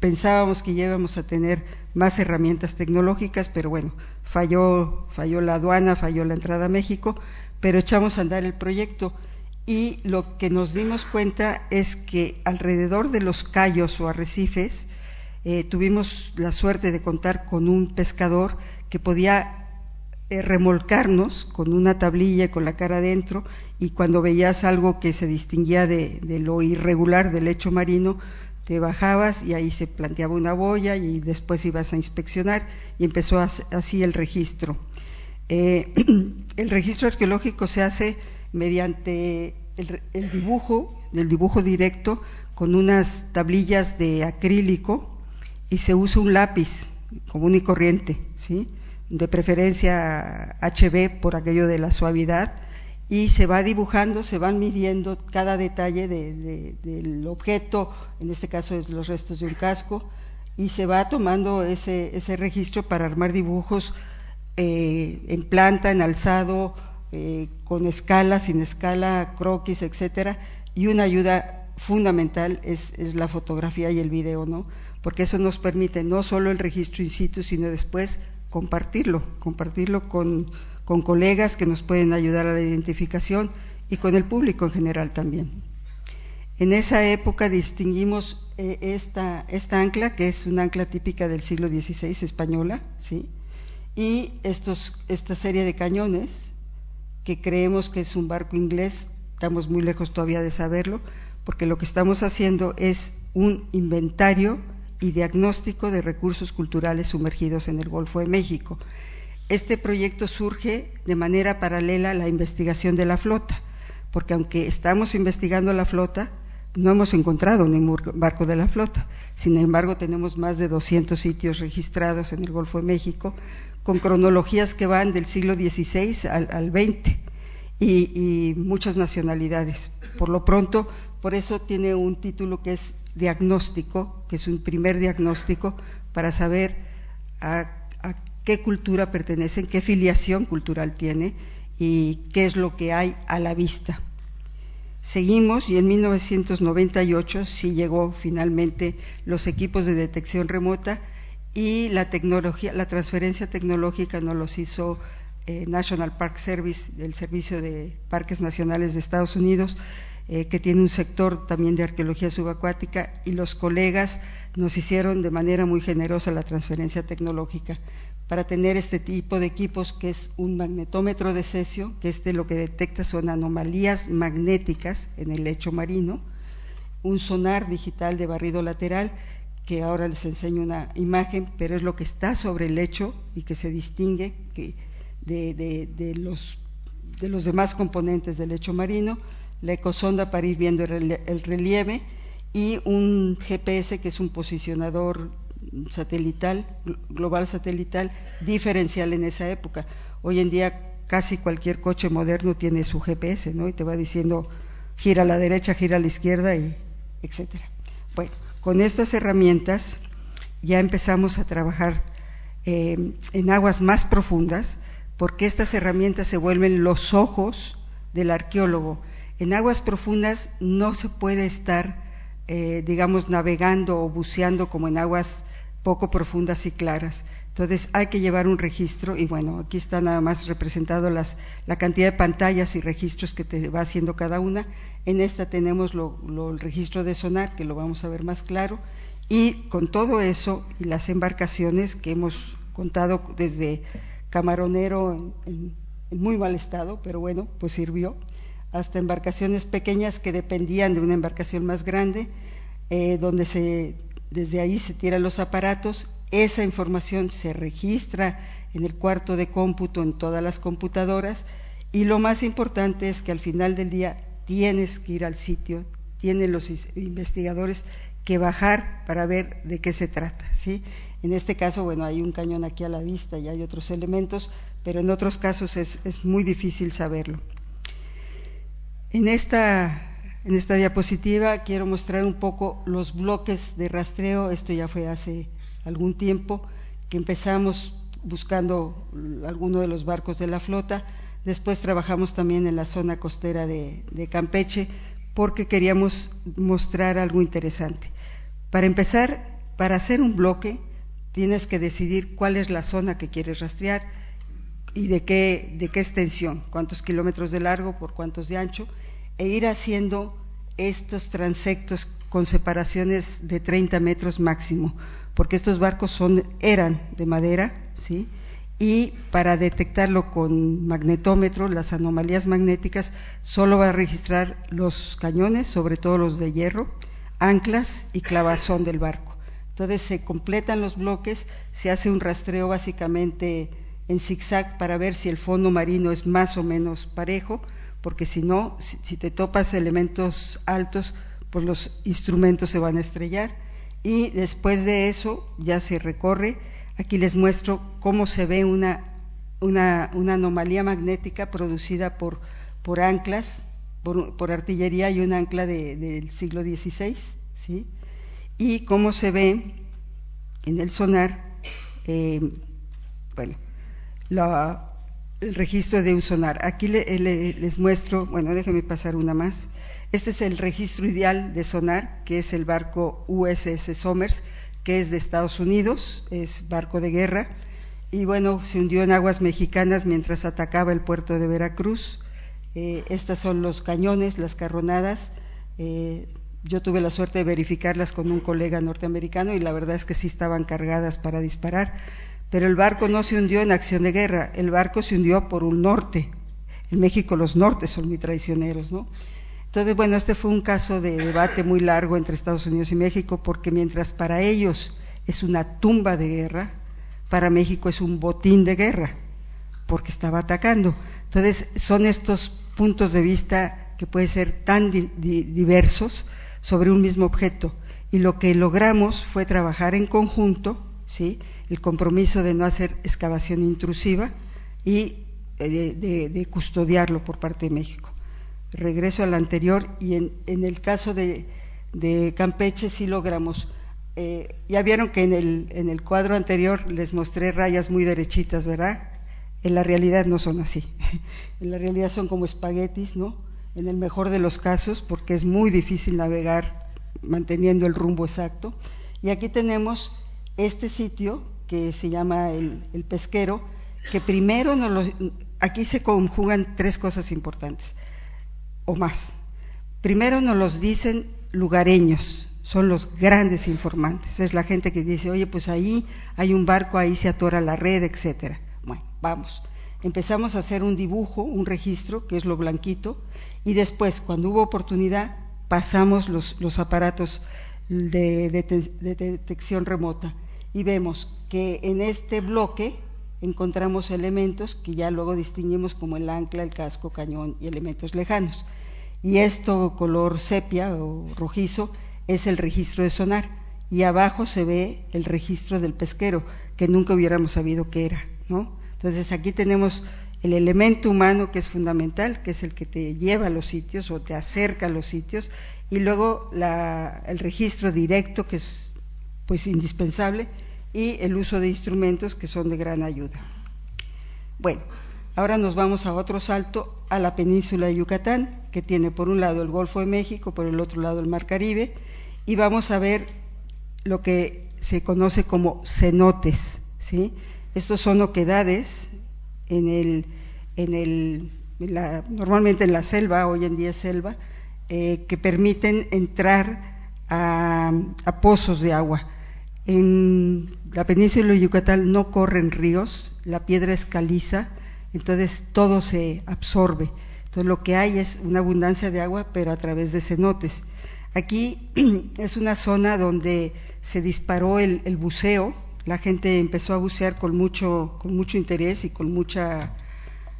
pensábamos que ya íbamos a tener más herramientas tecnológicas, pero bueno, falló, falló la aduana, falló la entrada a México, pero echamos a andar el proyecto. Y lo que nos dimos cuenta es que alrededor de los cayos o arrecifes eh, tuvimos la suerte de contar con un pescador que podía eh, remolcarnos con una tablilla con la cara adentro y cuando veías algo que se distinguía de, lo irregular del lecho marino, te bajabas y ahí se planteaba una boya y después ibas a inspeccionar y empezó así el registro. Eh, <clears throat> el registro arqueológico se hace mediante el, el dibujo, el dibujo directo con unas tablillas de acrílico y se usa un lápiz común y corriente, ¿sí? De preferencia HB por aquello de la suavidad, y se va dibujando, se van midiendo cada detalle de, de, del objeto, en este caso es los restos de un casco, y se va tomando ese, ese registro para armar dibujos eh, en planta, en alzado, eh, con escala, sin escala, croquis, etcétera, y una ayuda fundamental es, es la fotografía y el video, ¿no? porque eso nos permite no solo el registro in situ, sino después compartirlo, compartirlo con, con colegas que nos pueden ayudar a la identificación y con el público en general también. En esa época distinguimos eh, esta, esta, ancla, que es una ancla típica del siglo XVI española, ¿sí? y estos, esta serie de cañones, que creemos que es un barco inglés, estamos muy lejos todavía de saberlo, porque lo que estamos haciendo es un inventario y diagnóstico de recursos culturales sumergidos en el Golfo de México. Este proyecto surge de manera paralela a la investigación de la flota, porque aunque estamos investigando la flota, no hemos encontrado ningún barco de la flota. Sin embargo, tenemos más de 200 sitios registrados en el Golfo de México, con cronologías que van del siglo XVI al, XX y muchas nacionalidades. Por lo pronto, por eso tiene un título que es diagnóstico, que es un primer diagnóstico para saber a, qué cultura pertenecen, qué filiación cultural tiene y qué es lo que hay a la vista. Seguimos y en 1998 sí llegó finalmente los equipos de detección remota y la tecnología, la transferencia tecnológica nos los hizo eh, National Park Service, el Servicio de Parques Nacionales de Estados Unidos, eh, que tiene un sector también de arqueología subacuática, y los colegas nos hicieron de manera muy generosa la transferencia tecnológica para tener este tipo de equipos que es un magnetómetro de cesio, que este lo que detecta son anomalías magnéticas en el lecho marino, un sonar digital de barrido lateral, que ahora les enseño una imagen, pero es lo que está sobre el lecho y que se distingue de, los, de los demás componentes del lecho marino, la ecosonda para ir viendo el relieve y un GPS que es un posicionador satelital, global satelital, diferencial en esa época. Hoy en día casi cualquier coche moderno tiene su GPS, ¿no? Y te va diciendo gira a la derecha, gira a la izquierda, y etcétera. Bueno, con estas herramientas ya empezamos a trabajar eh, en aguas más profundas, porque estas herramientas se vuelven los ojos del arqueólogo. En aguas profundas no se puede estar, eh, digamos, navegando o buceando como en aguas poco profundas y claras. Entonces hay que llevar un registro y bueno, aquí está nada más representado las, la cantidad de pantallas y registros que te va haciendo cada una. En esta tenemos lo, el registro de sonar, que lo vamos a ver más claro, y con todo eso y las embarcaciones que hemos contado desde camaronero en, muy mal estado, pero bueno, pues sirvió, hasta embarcaciones pequeñas que dependían de una embarcación más grande, eh, donde se, desde ahí se tiran los aparatos esa información se registra en el cuarto de cómputo en todas las computadoras y lo más importante es que al final del día tienes que ir al sitio, tienen los investigadores que bajar para ver de qué se trata. En este caso, bueno, hay un cañón aquí a la vista y hay otros elementos, pero en otros casos es muy difícil saberlo. En esta, diapositiva quiero mostrar un poco los bloques de rastreo, esto ya fue hace algún tiempo que empezamos buscando alguno de los barcos de la flota, después trabajamos también en la zona costera de, Campeche porque queríamos mostrar algo interesante. Para empezar, para hacer un bloque tienes que decidir cuál es la zona que quieres rastrear y de qué, de qué extensión, cuántos kilómetros de largo por cuántos de ancho, e ir haciendo estos transectos con separaciones de 30 metros máximo, porque estos barcos son, eran de madera, ¿sí? y para detectarlo con magnetómetro, las anomalías magnéticas, solo va a registrar los cañones, sobre todo los de hierro, anclas y clavazón del barco. Entonces se completan los bloques, se hace un rastreo básicamente en zigzag para ver si el fondo marino es más o menos parejo, porque si no, si, te topas elementos altos, pues los instrumentos se van a estrellar y después de eso ya se recorre. Aquí les muestro cómo se ve una, una, anomalía magnética producida por, por anclas, por, artillería y un ancla del siglo XVI, ¿sí? y cómo se ve en el sonar, eh, bueno, el registro de un sonar. Aquí les muestro, bueno, déjenme pasar una más. Este es el registro ideal de sonar, que es el barco USS Somers, que es de Estados Unidos, es barco de guerra, y bueno, se hundió en aguas mexicanas mientras atacaba el puerto de Veracruz. Eh, estas son los cañones, las carronadas. Eh, yo tuve la suerte de verificarlas con un colega norteamericano y la verdad es que sí estaban cargadas para disparar. Pero el barco no se hundió en acción de guerra, el barco se hundió por un norte. En México los nortes son muy traicioneros, ¿no? Entonces, bueno, este fue un caso de debate muy largo entre Estados Unidos y México, porque mientras para ellos es una tumba de guerra, para México es un botín de guerra, porque estaba atacando. Entonces, son estos puntos de vista que pueden ser tan diversos sobre un mismo objeto. Y lo que logramos fue trabajar en conjunto, ¿sí? El compromiso de no hacer excavación intrusiva y eh, de custodiarlo por parte de México regreso al anterior y en, el caso de, Campeche sí logramos. Eh, ya vieron que en el, en el cuadro anterior les mostré rayas muy derechitas, ¿verdad? En la realidad no son así. <laughs> en la realidad son como espaguetis, ¿no? En el mejor de los casos, porque es muy difícil navegar manteniendo el rumbo exacto. Y aquí tenemos este sitio que se llama el, el pesquero, que primero nos lo, aquí se conjugan tres cosas importantes o más. Primero nos los dicen lugareños, son los grandes informantes. Es la gente que dice, oye, pues ahí hay un barco, ahí se atora la red, etcétera. Bueno, vamos. Empezamos a hacer un dibujo, un registro, que es lo blanquito, y después, cuando hubo oportunidad, pasamos los, los aparatos de, de detección remota y vemos que en este bloque encontramos elementos que ya luego distinguimos como el ancla, el casco, cañón y elementos lejanos. Y esto color sepia o rojizo es el registro de sonar. Y abajo se ve el registro del pesquero, que nunca hubiéramos sabido qué era, ¿no? Entonces aquí tenemos el elemento humano que es fundamental, que es el que te lleva a los sitios o te acerca a los sitios, y luego el registro directo, que es pues indispensable, y el uso de instrumentos que son de gran ayuda. Bueno, ahora nos vamos a otro salto a la península de Yucatán, que tiene por un lado el Golfo de México, por el otro lado el Mar Caribe, y vamos a ver lo que se conoce como cenotes, ¿sí? Estos son oquedades en el normalmente en la selva, hoy en día selva, eh, que permiten entrar a, pozos de agua. En la península de Yucatán no corren ríos, la piedra es caliza, entonces todo se absorbe. Entonces lo que hay es una abundancia de agua, pero a través de cenotes. Aquí <clears throat> es una zona donde se disparó el, buceo, la gente empezó a bucear con mucho, con mucho interés y con mucha,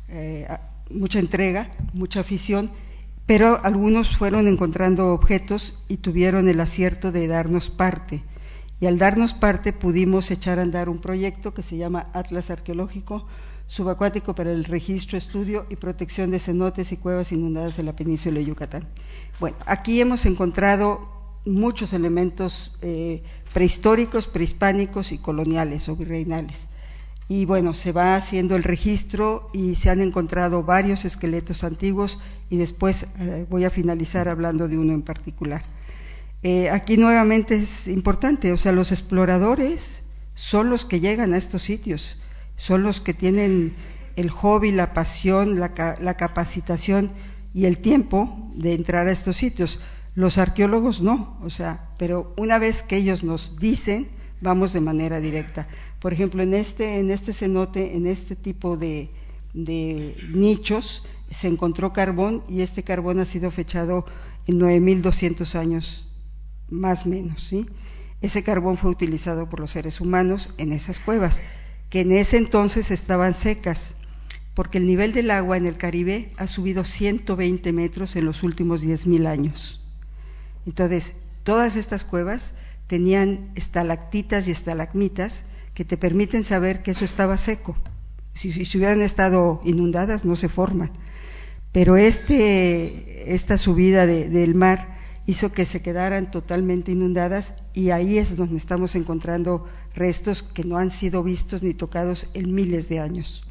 eh, mucha entrega, mucha afición, pero algunos fueron encontrando objetos y tuvieron el acierto de darnos parte. Y al darnos parte pudimos echar a andar un proyecto que se llama Atlas Arqueológico Subacuático para el Registro, Estudio y Protección de Cenotes y Cuevas Inundadas en la península de Yucatán. Bueno, aquí hemos encontrado muchos elementos eh, prehistóricos, prehispánicos y coloniales o virreinales y bueno, se va haciendo el registro y se han encontrado varios esqueletos antiguos y después eh, voy a finalizar hablando de uno en particular. Eh, aquí nuevamente es importante, o sea, los exploradores son los que llegan a estos sitios, son los que tienen el hobby, la pasión, la, la capacitación y el tiempo de entrar a estos sitios. Los arqueólogos no, o sea, pero una vez que ellos nos dicen, vamos de manera directa. Por ejemplo, en este, en este cenote, en este tipo de, nichos, se encontró carbón y este carbón ha sido fechado en 9.200 años, más o menos. ¿sí? Ese carbón fue utilizado por los seres humanos en esas cuevas, que en ese entonces estaban secas, porque el nivel del agua en el Caribe ha subido 120 metros en los últimos 10.000 años. Entonces, todas estas cuevas tenían estalactitas y estalagmitas que te permiten saber que eso estaba seco. Si, hubieran estado inundadas no se forman. Pero este, esta subida del mar hizo que se quedaran totalmente inundadas y ahí es donde estamos encontrando restos que no han sido vistos ni tocados en miles de años.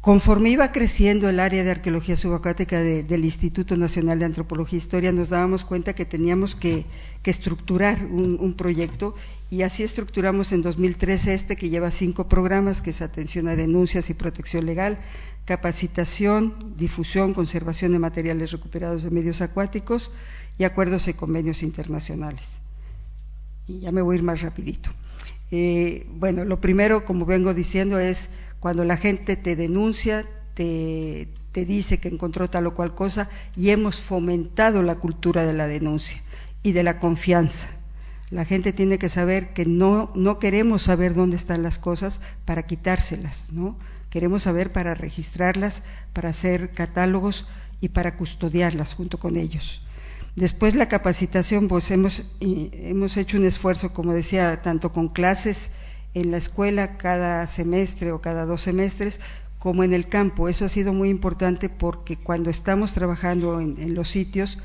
Conforme iba creciendo el área de arqueología subacuática del Instituto Nacional de Antropología e Historia, nos dábamos cuenta que teníamos que, estructurar un, proyecto y así estructuramos en 2013 este que lleva cinco programas, que es atención a denuncias y protección legal, capacitación, difusión, conservación de materiales recuperados de medios acuáticos y acuerdos y convenios internacionales. Y ya me voy a ir más rapidito. Eh, bueno, lo primero, como vengo diciendo, es cuando la gente te denuncia, te, dice que encontró tal o cual cosa y hemos fomentado la cultura de la denuncia y de la confianza. La gente tiene que saber que no, queremos saber dónde están las cosas para quitárselas, ¿no? Queremos saber para registrarlas, para hacer catálogos y para custodiarlas junto con ellos. Después la capacitación, pues hemos, hemos hecho un esfuerzo, como decía, tanto con clases en la escuela cada semestre o cada dos semestres, como en el campo. Eso ha sido muy importante porque cuando estamos trabajando en, los sitios,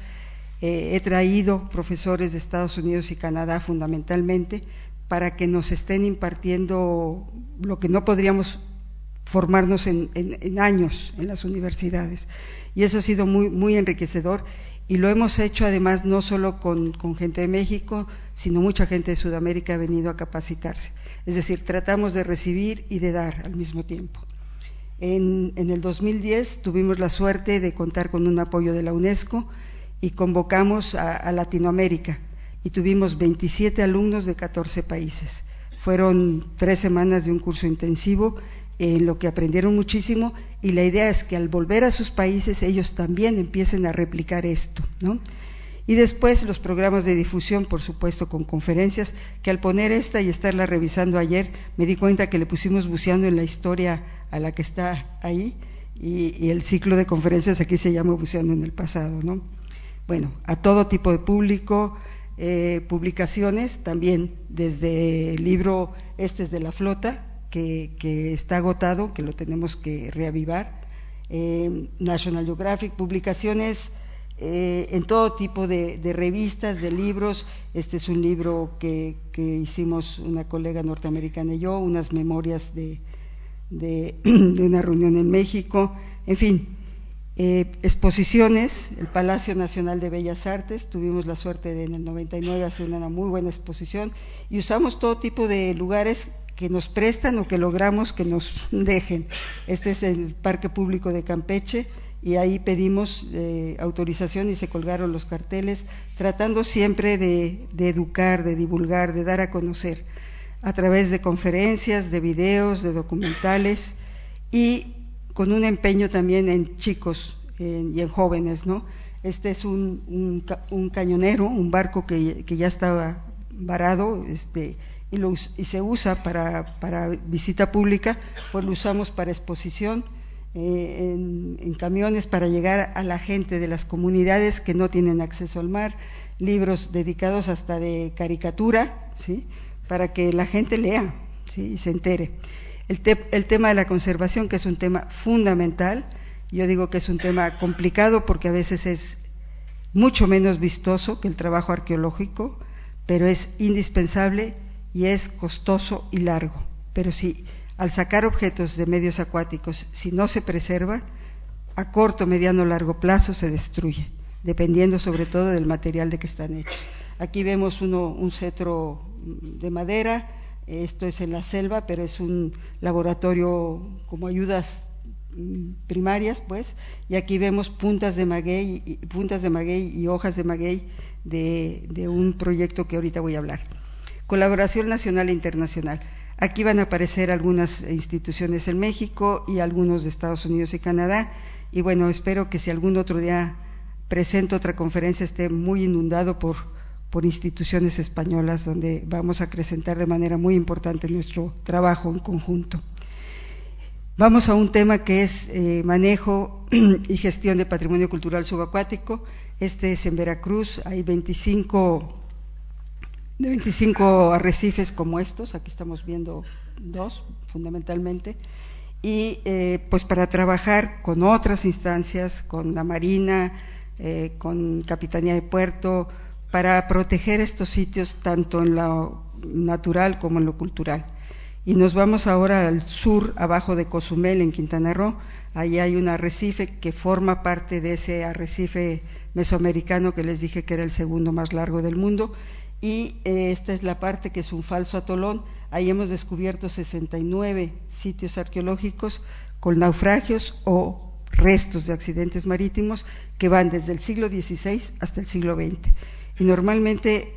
eh, he traído profesores de Estados Unidos y Canadá fundamentalmente para que nos estén impartiendo lo que no podríamos formarnos en, años en las universidades. Y eso ha sido muy, muy enriquecedor y lo hemos hecho además no solo con, con gente de México, sino mucha gente de Sudamérica ha venido a capacitarse. Es decir, tratamos de recibir y de dar al mismo tiempo. En, el 2010 tuvimos la suerte de contar con un apoyo de la UNESCO y convocamos a, Latinoamérica y tuvimos 27 alumnos de 14 países. Fueron tres semanas de un curso intensivo en lo que aprendieron muchísimo y la idea es que al volver a sus países ellos también empiecen a replicar esto, ¿no? Y después los programas de difusión, por supuesto, con conferencias, que al poner esta y estarla revisando ayer, me di cuenta que le pusimos buceando en la historia a la que está ahí, y, el ciclo de conferencias aquí se llama buceando en el pasado, ¿no? Bueno, a todo tipo de público, eh, publicaciones también desde el libro Este es de la Flota, que, está agotado, que lo tenemos que reavivar, eh, National Geographic, publicaciones eh, en todo tipo de, revistas, de libros. Este es un libro que, hicimos una colega norteamericana y yo, unas memorias de, <clears throat> de, una reunión en México, en fin, eh, exposiciones, el Palacio Nacional de Bellas Artes, tuvimos la suerte de en el 99 hacer una muy buena exposición y usamos todo tipo de lugares que nos prestan o que logramos que nos <laughs> dejen. Este es el Parque Público de Campeche y ahí pedimos eh, autorización y se colgaron los carteles, tratando siempre de, educar, de divulgar, de dar a conocer a través de conferencias, de videos, de documentales y con un empeño también en chicos y en jóvenes, ¿no? Este es un, cañonero, un barco que, ya estaba varado, este, y, se usa para, para, visita pública, pues lo usamos para exposición eh, en, camiones para llegar a la gente de las comunidades que no tienen acceso al mar, libros dedicados hasta de caricatura, ¿sí? para que la gente lea ¿sí? y se entere. El, el tema de la conservación, que es un tema fundamental, yo digo que es un tema complicado porque a veces es mucho menos vistoso que el trabajo arqueológico, pero es indispensable y es costoso y largo. Pero si al sacar objetos de medios acuáticos, si no se preserva, a corto, mediano o largo plazo se destruye, dependiendo sobre todo del material de que están hechos. Aquí vemos uno, un cetro de madera, esto es en la selva, pero es un laboratorio como ayudas mm, primarias, pues, y aquí vemos puntas de maguey, puntas de maguey y hojas de maguey de un proyecto que ahorita voy a hablar. Colaboración nacional e internacional. Aquí van a aparecer algunas instituciones en México y algunos de Estados Unidos y Canadá. Y bueno, espero que si algún otro día presento otra conferencia esté muy inundado por, por instituciones españolas donde vamos a acrecentar de manera muy importante nuestro trabajo en conjunto. Vamos a un tema que es eh, manejo <clears throat> y gestión de patrimonio cultural subacuático. Este es en Veracruz, hay 25 de 25 arrecifes como estos, aquí estamos viendo dos fundamentalmente, y eh, pues para trabajar con otras instancias, con la Marina, eh, con Capitanía de Puerto, para proteger estos sitios tanto en lo natural como en lo cultural. Y nos vamos ahora al sur, abajo de Cozumel, en Quintana Roo. Ahí hay un arrecife que forma parte de ese arrecife mesoamericano que les dije que era el segundo más largo del mundo y eh, esta es la parte que es un falso atolón. Ahí hemos descubierto 69 sitios arqueológicos con naufragios o restos de accidentes marítimos que van desde el siglo XVI hasta el siglo XX. Y normalmente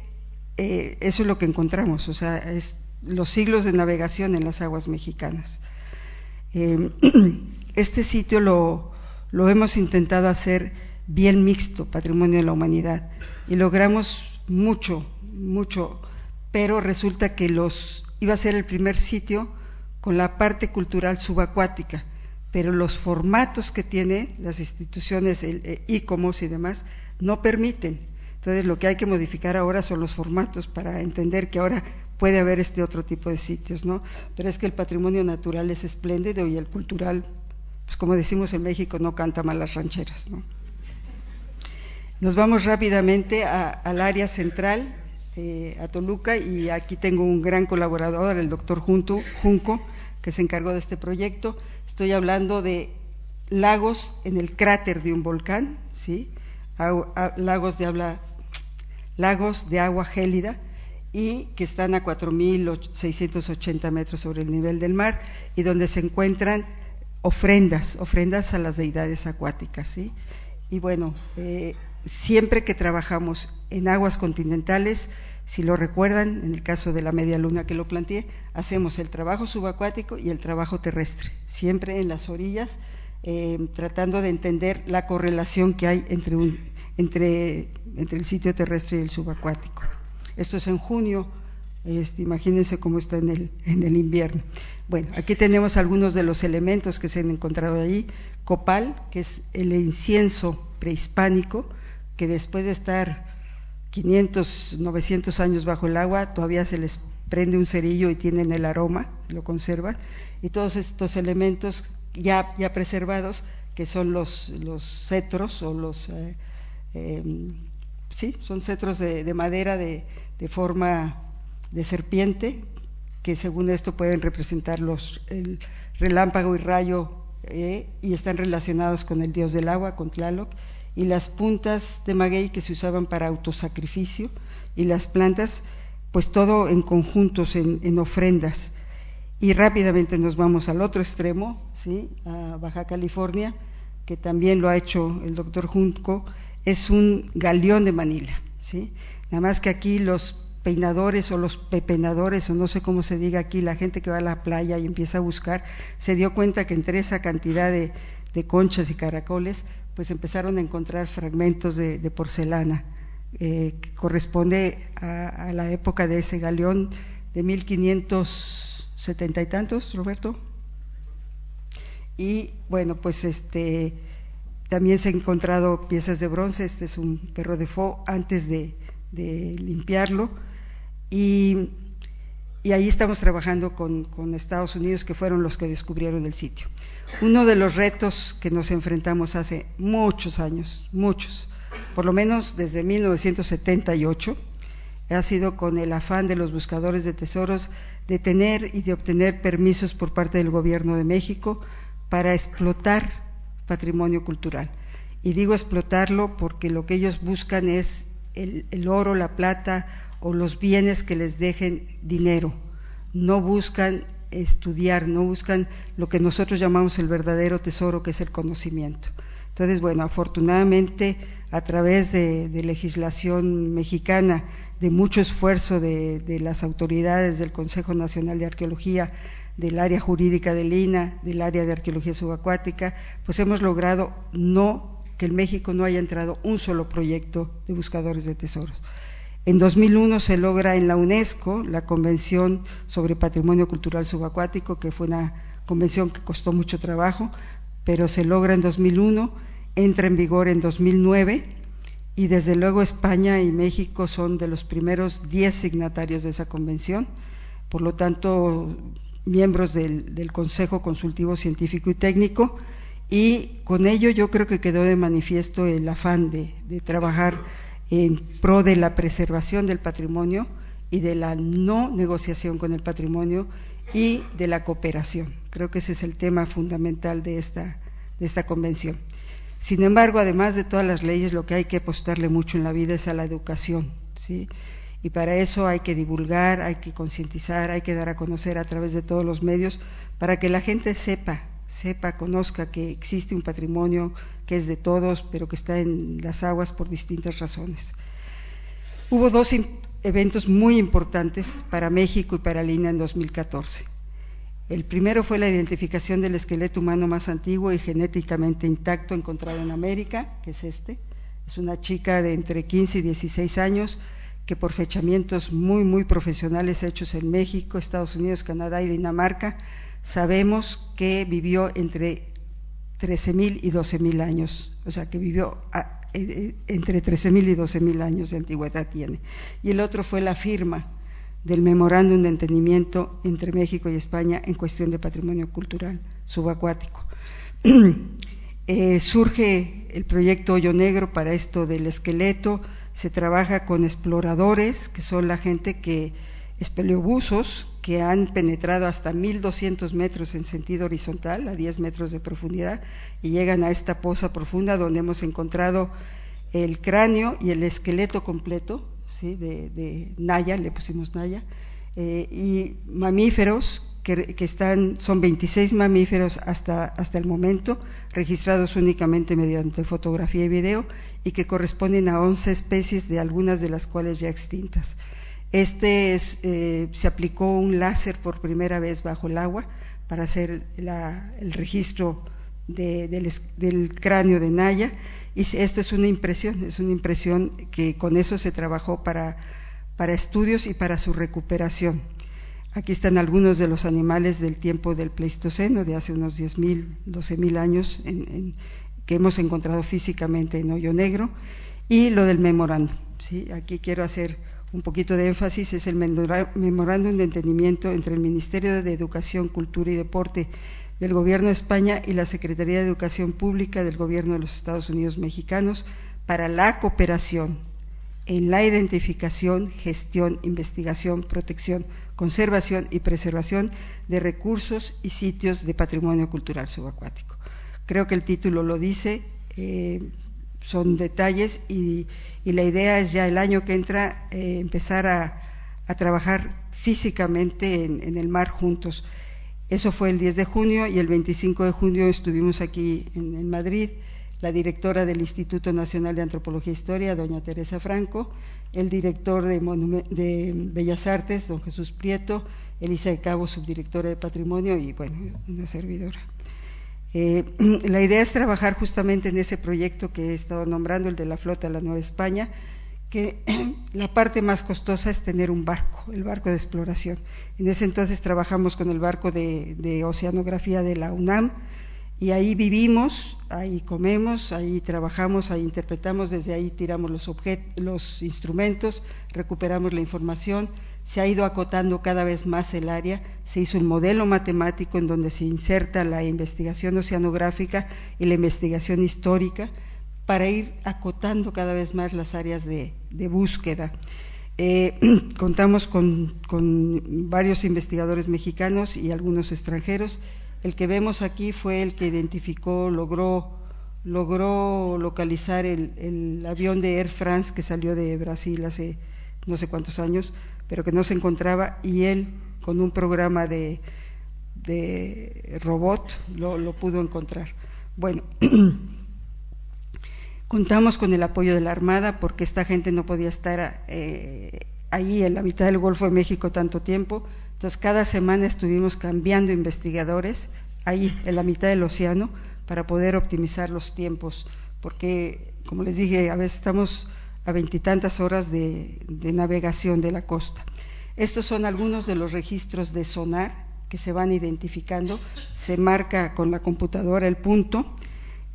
eh, eso es lo que encontramos, o sea, es los siglos de navegación en las aguas mexicanas. Em, <clears throat> este sitio lo, lo hemos intentado hacer bien mixto, patrimonio de la humanidad, y logramos mucho, mucho, pero resulta que los iba a ser el primer sitio con la parte cultural subacuática, pero los formatos que tiene las instituciones, el eh, ICOMOS y demás, no permiten. Entonces lo que hay que modificar ahora son los formatos para entender que ahora puede haber este otro tipo de sitios, ¿no? Pero es que el patrimonio natural es espléndido y el cultural, pues como decimos en México, no canta mal las rancheras, ¿no? Nos vamos rápidamente al área central, eh, a Toluca, y aquí tengo un gran colaborador, el doctor Junco, que se encargó de este proyecto. Estoy hablando de lagos en el cráter de un volcán, ¿sí? lagos, de lagos de agua gélida y que están a 4.680 metros sobre el nivel del mar y donde se encuentran ofrendas, ofrendas a las deidades acuáticas, ¿sí? Y bueno, eh, siempre que trabajamos en aguas continentales, si lo recuerdan, en el caso de la media luna que lo planteé, hacemos el trabajo subacuático y el trabajo terrestre, siempre en las orillas, eh, tratando de entender la correlación que hay entre, entre, entre el sitio terrestre y el subacuático. Esto es en junio, este, imagínense cómo está en el, en el invierno. Bueno, aquí tenemos algunos de los elementos que se han encontrado ahí. Copal, que es el incienso prehispánico, que después de estar 500, 900 años bajo el agua, todavía se les prende un cerillo y tienen el aroma, lo conservan, y todos estos elementos ya, ya preservados, que son los, los cetros o los, eh, em, sí, son cetros de, madera de, forma de serpiente, que según esto pueden representar los, el relámpago y rayo eh, y están relacionados con el dios del agua, con Tlaloc, y las puntas de maguey que se usaban para autosacrificio, y las plantas, pues todo en conjuntos, en, ofrendas. Y rápidamente nos vamos al otro extremo, ¿sí? a Baja California, que también lo ha hecho el doctor Junco, es un galeón de Manila. ¿sí? Nada más que aquí los peinadores o los pepenadores, o no sé cómo se diga aquí, la gente que va a la playa y empieza a buscar, se dio cuenta que entre esa cantidad de, conchas y caracoles, pues empezaron a encontrar fragmentos de, porcelana, eh, que corresponde a, la época de ese galeón de 1570 y tantos, Roberto. Y bueno, pues este también se han encontrado piezas de bronce, este es un perro de fo antes de limpiarlo y, ahí estamos trabajando con, Estados Unidos, que fueron los que descubrieron el sitio. Uno de los retos que nos enfrentamos hace muchos años, muchos, por lo menos desde 1978, ha sido con el afán de los buscadores de tesoros de tener y de obtener permisos por parte del Gobierno de México para explotar patrimonio cultural. Y digo explotarlo porque lo que ellos buscan es el oro, la plata o los bienes que les dejen dinero. No buscan estudiar, no buscan lo que nosotros llamamos el verdadero tesoro, que es el conocimiento. Entonces, bueno, afortunadamente a través de, legislación mexicana, de mucho esfuerzo de, de, las autoridades del Consejo Nacional de Arqueología, del área jurídica del INA, del área de arqueología subacuática, pues hemos logrado no que en México no haya entrado un solo proyecto de buscadores de tesoros. En 2001 se logra en la UNESCO la Convención sobre Patrimonio Cultural Subacuático, que fue una convención que costó mucho trabajo, pero se logra en 2001, entra en vigor en 2009 y desde luego España y México son de los primeros 10 signatarios de esa convención, por lo tanto miembros del, Consejo Consultivo Científico y Técnico y con ello yo creo que quedó de manifiesto el afán de trabajar en pro de la preservación del patrimonio y de la no negociación con el patrimonio y de la cooperación. Creo que ese es el tema fundamental de esta, de esta convención. Sin embargo, además de todas las leyes, lo que hay que apostarle mucho en la vida es a la educación, ¿sí? Y para eso hay que divulgar, hay que concientizar, hay que dar a conocer a través de todos los medios para que la gente sepa sepa, conozca que existe un patrimonio que es de todos, pero que está en las aguas por distintas razones. Hubo dos eventos muy importantes para México y para Lina en 2014. El primero fue la identificación del esqueleto humano más antiguo y genéticamente intacto encontrado en América, que es este. Es una chica de entre 15 y 16 años que por fechamientos muy, muy profesionales hechos en México, Estados Unidos, Canadá y Dinamarca, sabemos que vivió entre 13.000 y 12.000 años, o sea, que vivió eh, eh, entre 13.000 y 12.000 años de antigüedad tiene. Y el otro fue la firma del memorándum de entendimiento entre México y España en cuestión de patrimonio cultural subacuático. <clears throat> Eh, surge el proyecto Hoyo Negro para esto del esqueleto, se trabaja con exploradores, que son la gente que, espeleobusos, que han penetrado hasta 1200 metros en sentido horizontal, a 10 metros de profundidad, y llegan a esta poza profunda donde hemos encontrado el cráneo y el esqueleto completo ¿sí? de, Naya, le pusimos Naya, eh, y mamíferos que, están, son 26 mamíferos hasta, hasta el momento, registrados únicamente mediante fotografía y video, y que corresponden a 11 especies, de algunas de las cuales ya extintas. Este eh, se aplicó un láser por primera vez bajo el agua para hacer el registro del, cráneo de Naya y esta es una impresión, es una impresión que con eso se trabajó para, estudios y para su recuperación. Aquí están algunos de los animales del tiempo del Pleistoceno, de hace unos 10.000, 12.000 años, que hemos encontrado físicamente en Hoyo Negro, y lo del memorando. ¿sí? aquí quiero hacer un poquito de énfasis, es el memorándum de entendimiento entre el Ministerio de Educación, Cultura y Deporte del Gobierno de España y la Secretaría de Educación Pública del Gobierno de los Estados Unidos Mexicanos para la cooperación en la identificación, gestión, investigación, protección, conservación y preservación de recursos y sitios de patrimonio cultural subacuático. Creo que el título lo dice, eh, son detalles y, la idea es ya el año que entra eh, empezar a, trabajar físicamente en, el mar juntos. Eso fue el 10 de junio y el 25 de junio estuvimos aquí en, Madrid, la directora del Instituto Nacional de Antropología e Historia, doña Teresa Franco, el director de, de Bellas Artes, don Jesús Prieto, Elisa de Cabo, subdirectora de Patrimonio y bueno, una servidora. Eh, <clears throat> la idea es trabajar justamente en ese proyecto que he estado nombrando, el de la flota de la Nueva España, que <clears throat> la parte más costosa es tener un barco, el barco de exploración. En ese entonces trabajamos con el barco de, oceanografía de la UNAM y ahí vivimos, ahí comemos, ahí trabajamos, ahí interpretamos, desde ahí tiramos los, los instrumentos, recuperamos la información se ha ido acotando cada vez más el área, se hizo un modelo matemático en donde se inserta la investigación oceanográfica y la investigación histórica para ir acotando cada vez más las áreas de, búsqueda. Eh, <clears throat> contamos con, varios investigadores mexicanos y algunos extranjeros. El que vemos aquí fue el que identificó, logró, logró localizar el, el avión de Air France que salió de Brasil hace no sé cuántos años, pero que no se encontraba y él con un programa de, de robot lo, pudo encontrar. Bueno, <clears throat> contamos con el apoyo de la Armada porque esta gente no podía estar eh, ahí en la mitad del Golfo de México tanto tiempo. Entonces cada semana estuvimos cambiando investigadores ahí en la mitad del océano para poder optimizar los tiempos, porque como les dije, a veces estamos a veintitantas horas de, navegación de la costa. Estos son algunos de los registros de sonar que se van identificando. Se marca con la computadora el punto.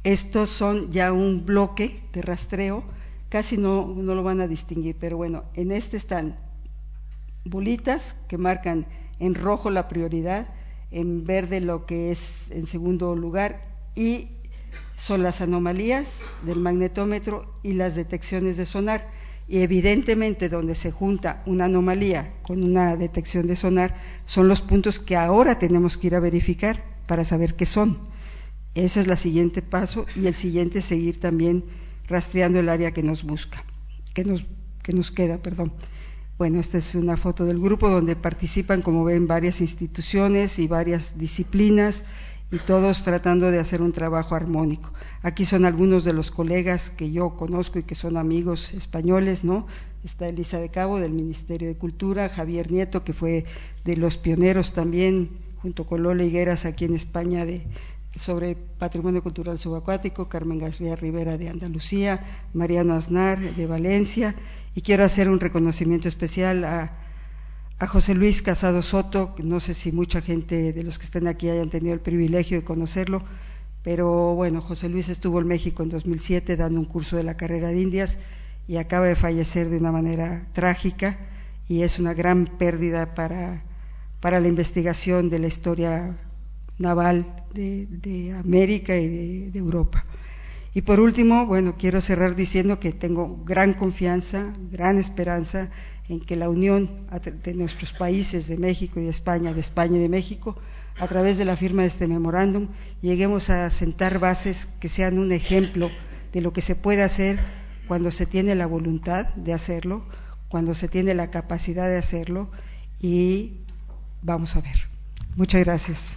Estos son ya un bloque de rastreo. Casi no, no lo van a distinguir, pero bueno, en este están bolitas que marcan en rojo la prioridad, en verde lo que es en segundo lugar y son las anomalías del magnetómetro y las detecciones de sonar. Y evidentemente donde se junta una anomalía con una detección de sonar son los puntos que ahora tenemos que ir a verificar para saber qué son. Ese es el siguiente paso y el siguiente es seguir también rastreando el área que nos busca, que nos, que nos queda, perdón. Bueno, esta es una foto del grupo donde participan, como ven, varias instituciones y varias disciplinas y todos tratando de hacer un trabajo armónico. Aquí son algunos de los colegas que yo conozco y que son amigos españoles, ¿no? Está Elisa de Cabo del Ministerio de Cultura, Javier Nieto, que fue de los pioneros también, junto con Lola Higueras aquí en España, de, sobre patrimonio cultural subacuático, Carmen García Rivera de Andalucía, Mariano Aznar de Valencia, y quiero hacer un reconocimiento especial a a José Luis Casado Soto, no sé si mucha gente de los que están aquí hayan tenido el privilegio de conocerlo, pero bueno, José Luis estuvo en México en 2007 dando un curso de la carrera de Indias y acaba de fallecer de una manera trágica y es una gran pérdida para, para la investigación de la historia naval de, América y de Europa. Y por último, bueno, quiero cerrar diciendo que tengo gran confianza, gran esperanza en que la unión de nuestros países, de México y de España, de España y de México, a través de la firma de este memorándum, lleguemos a sentar bases que sean un ejemplo de lo que se puede hacer cuando se tiene la voluntad de hacerlo, cuando se tiene la capacidad de hacerlo y vamos a ver. Muchas gracias.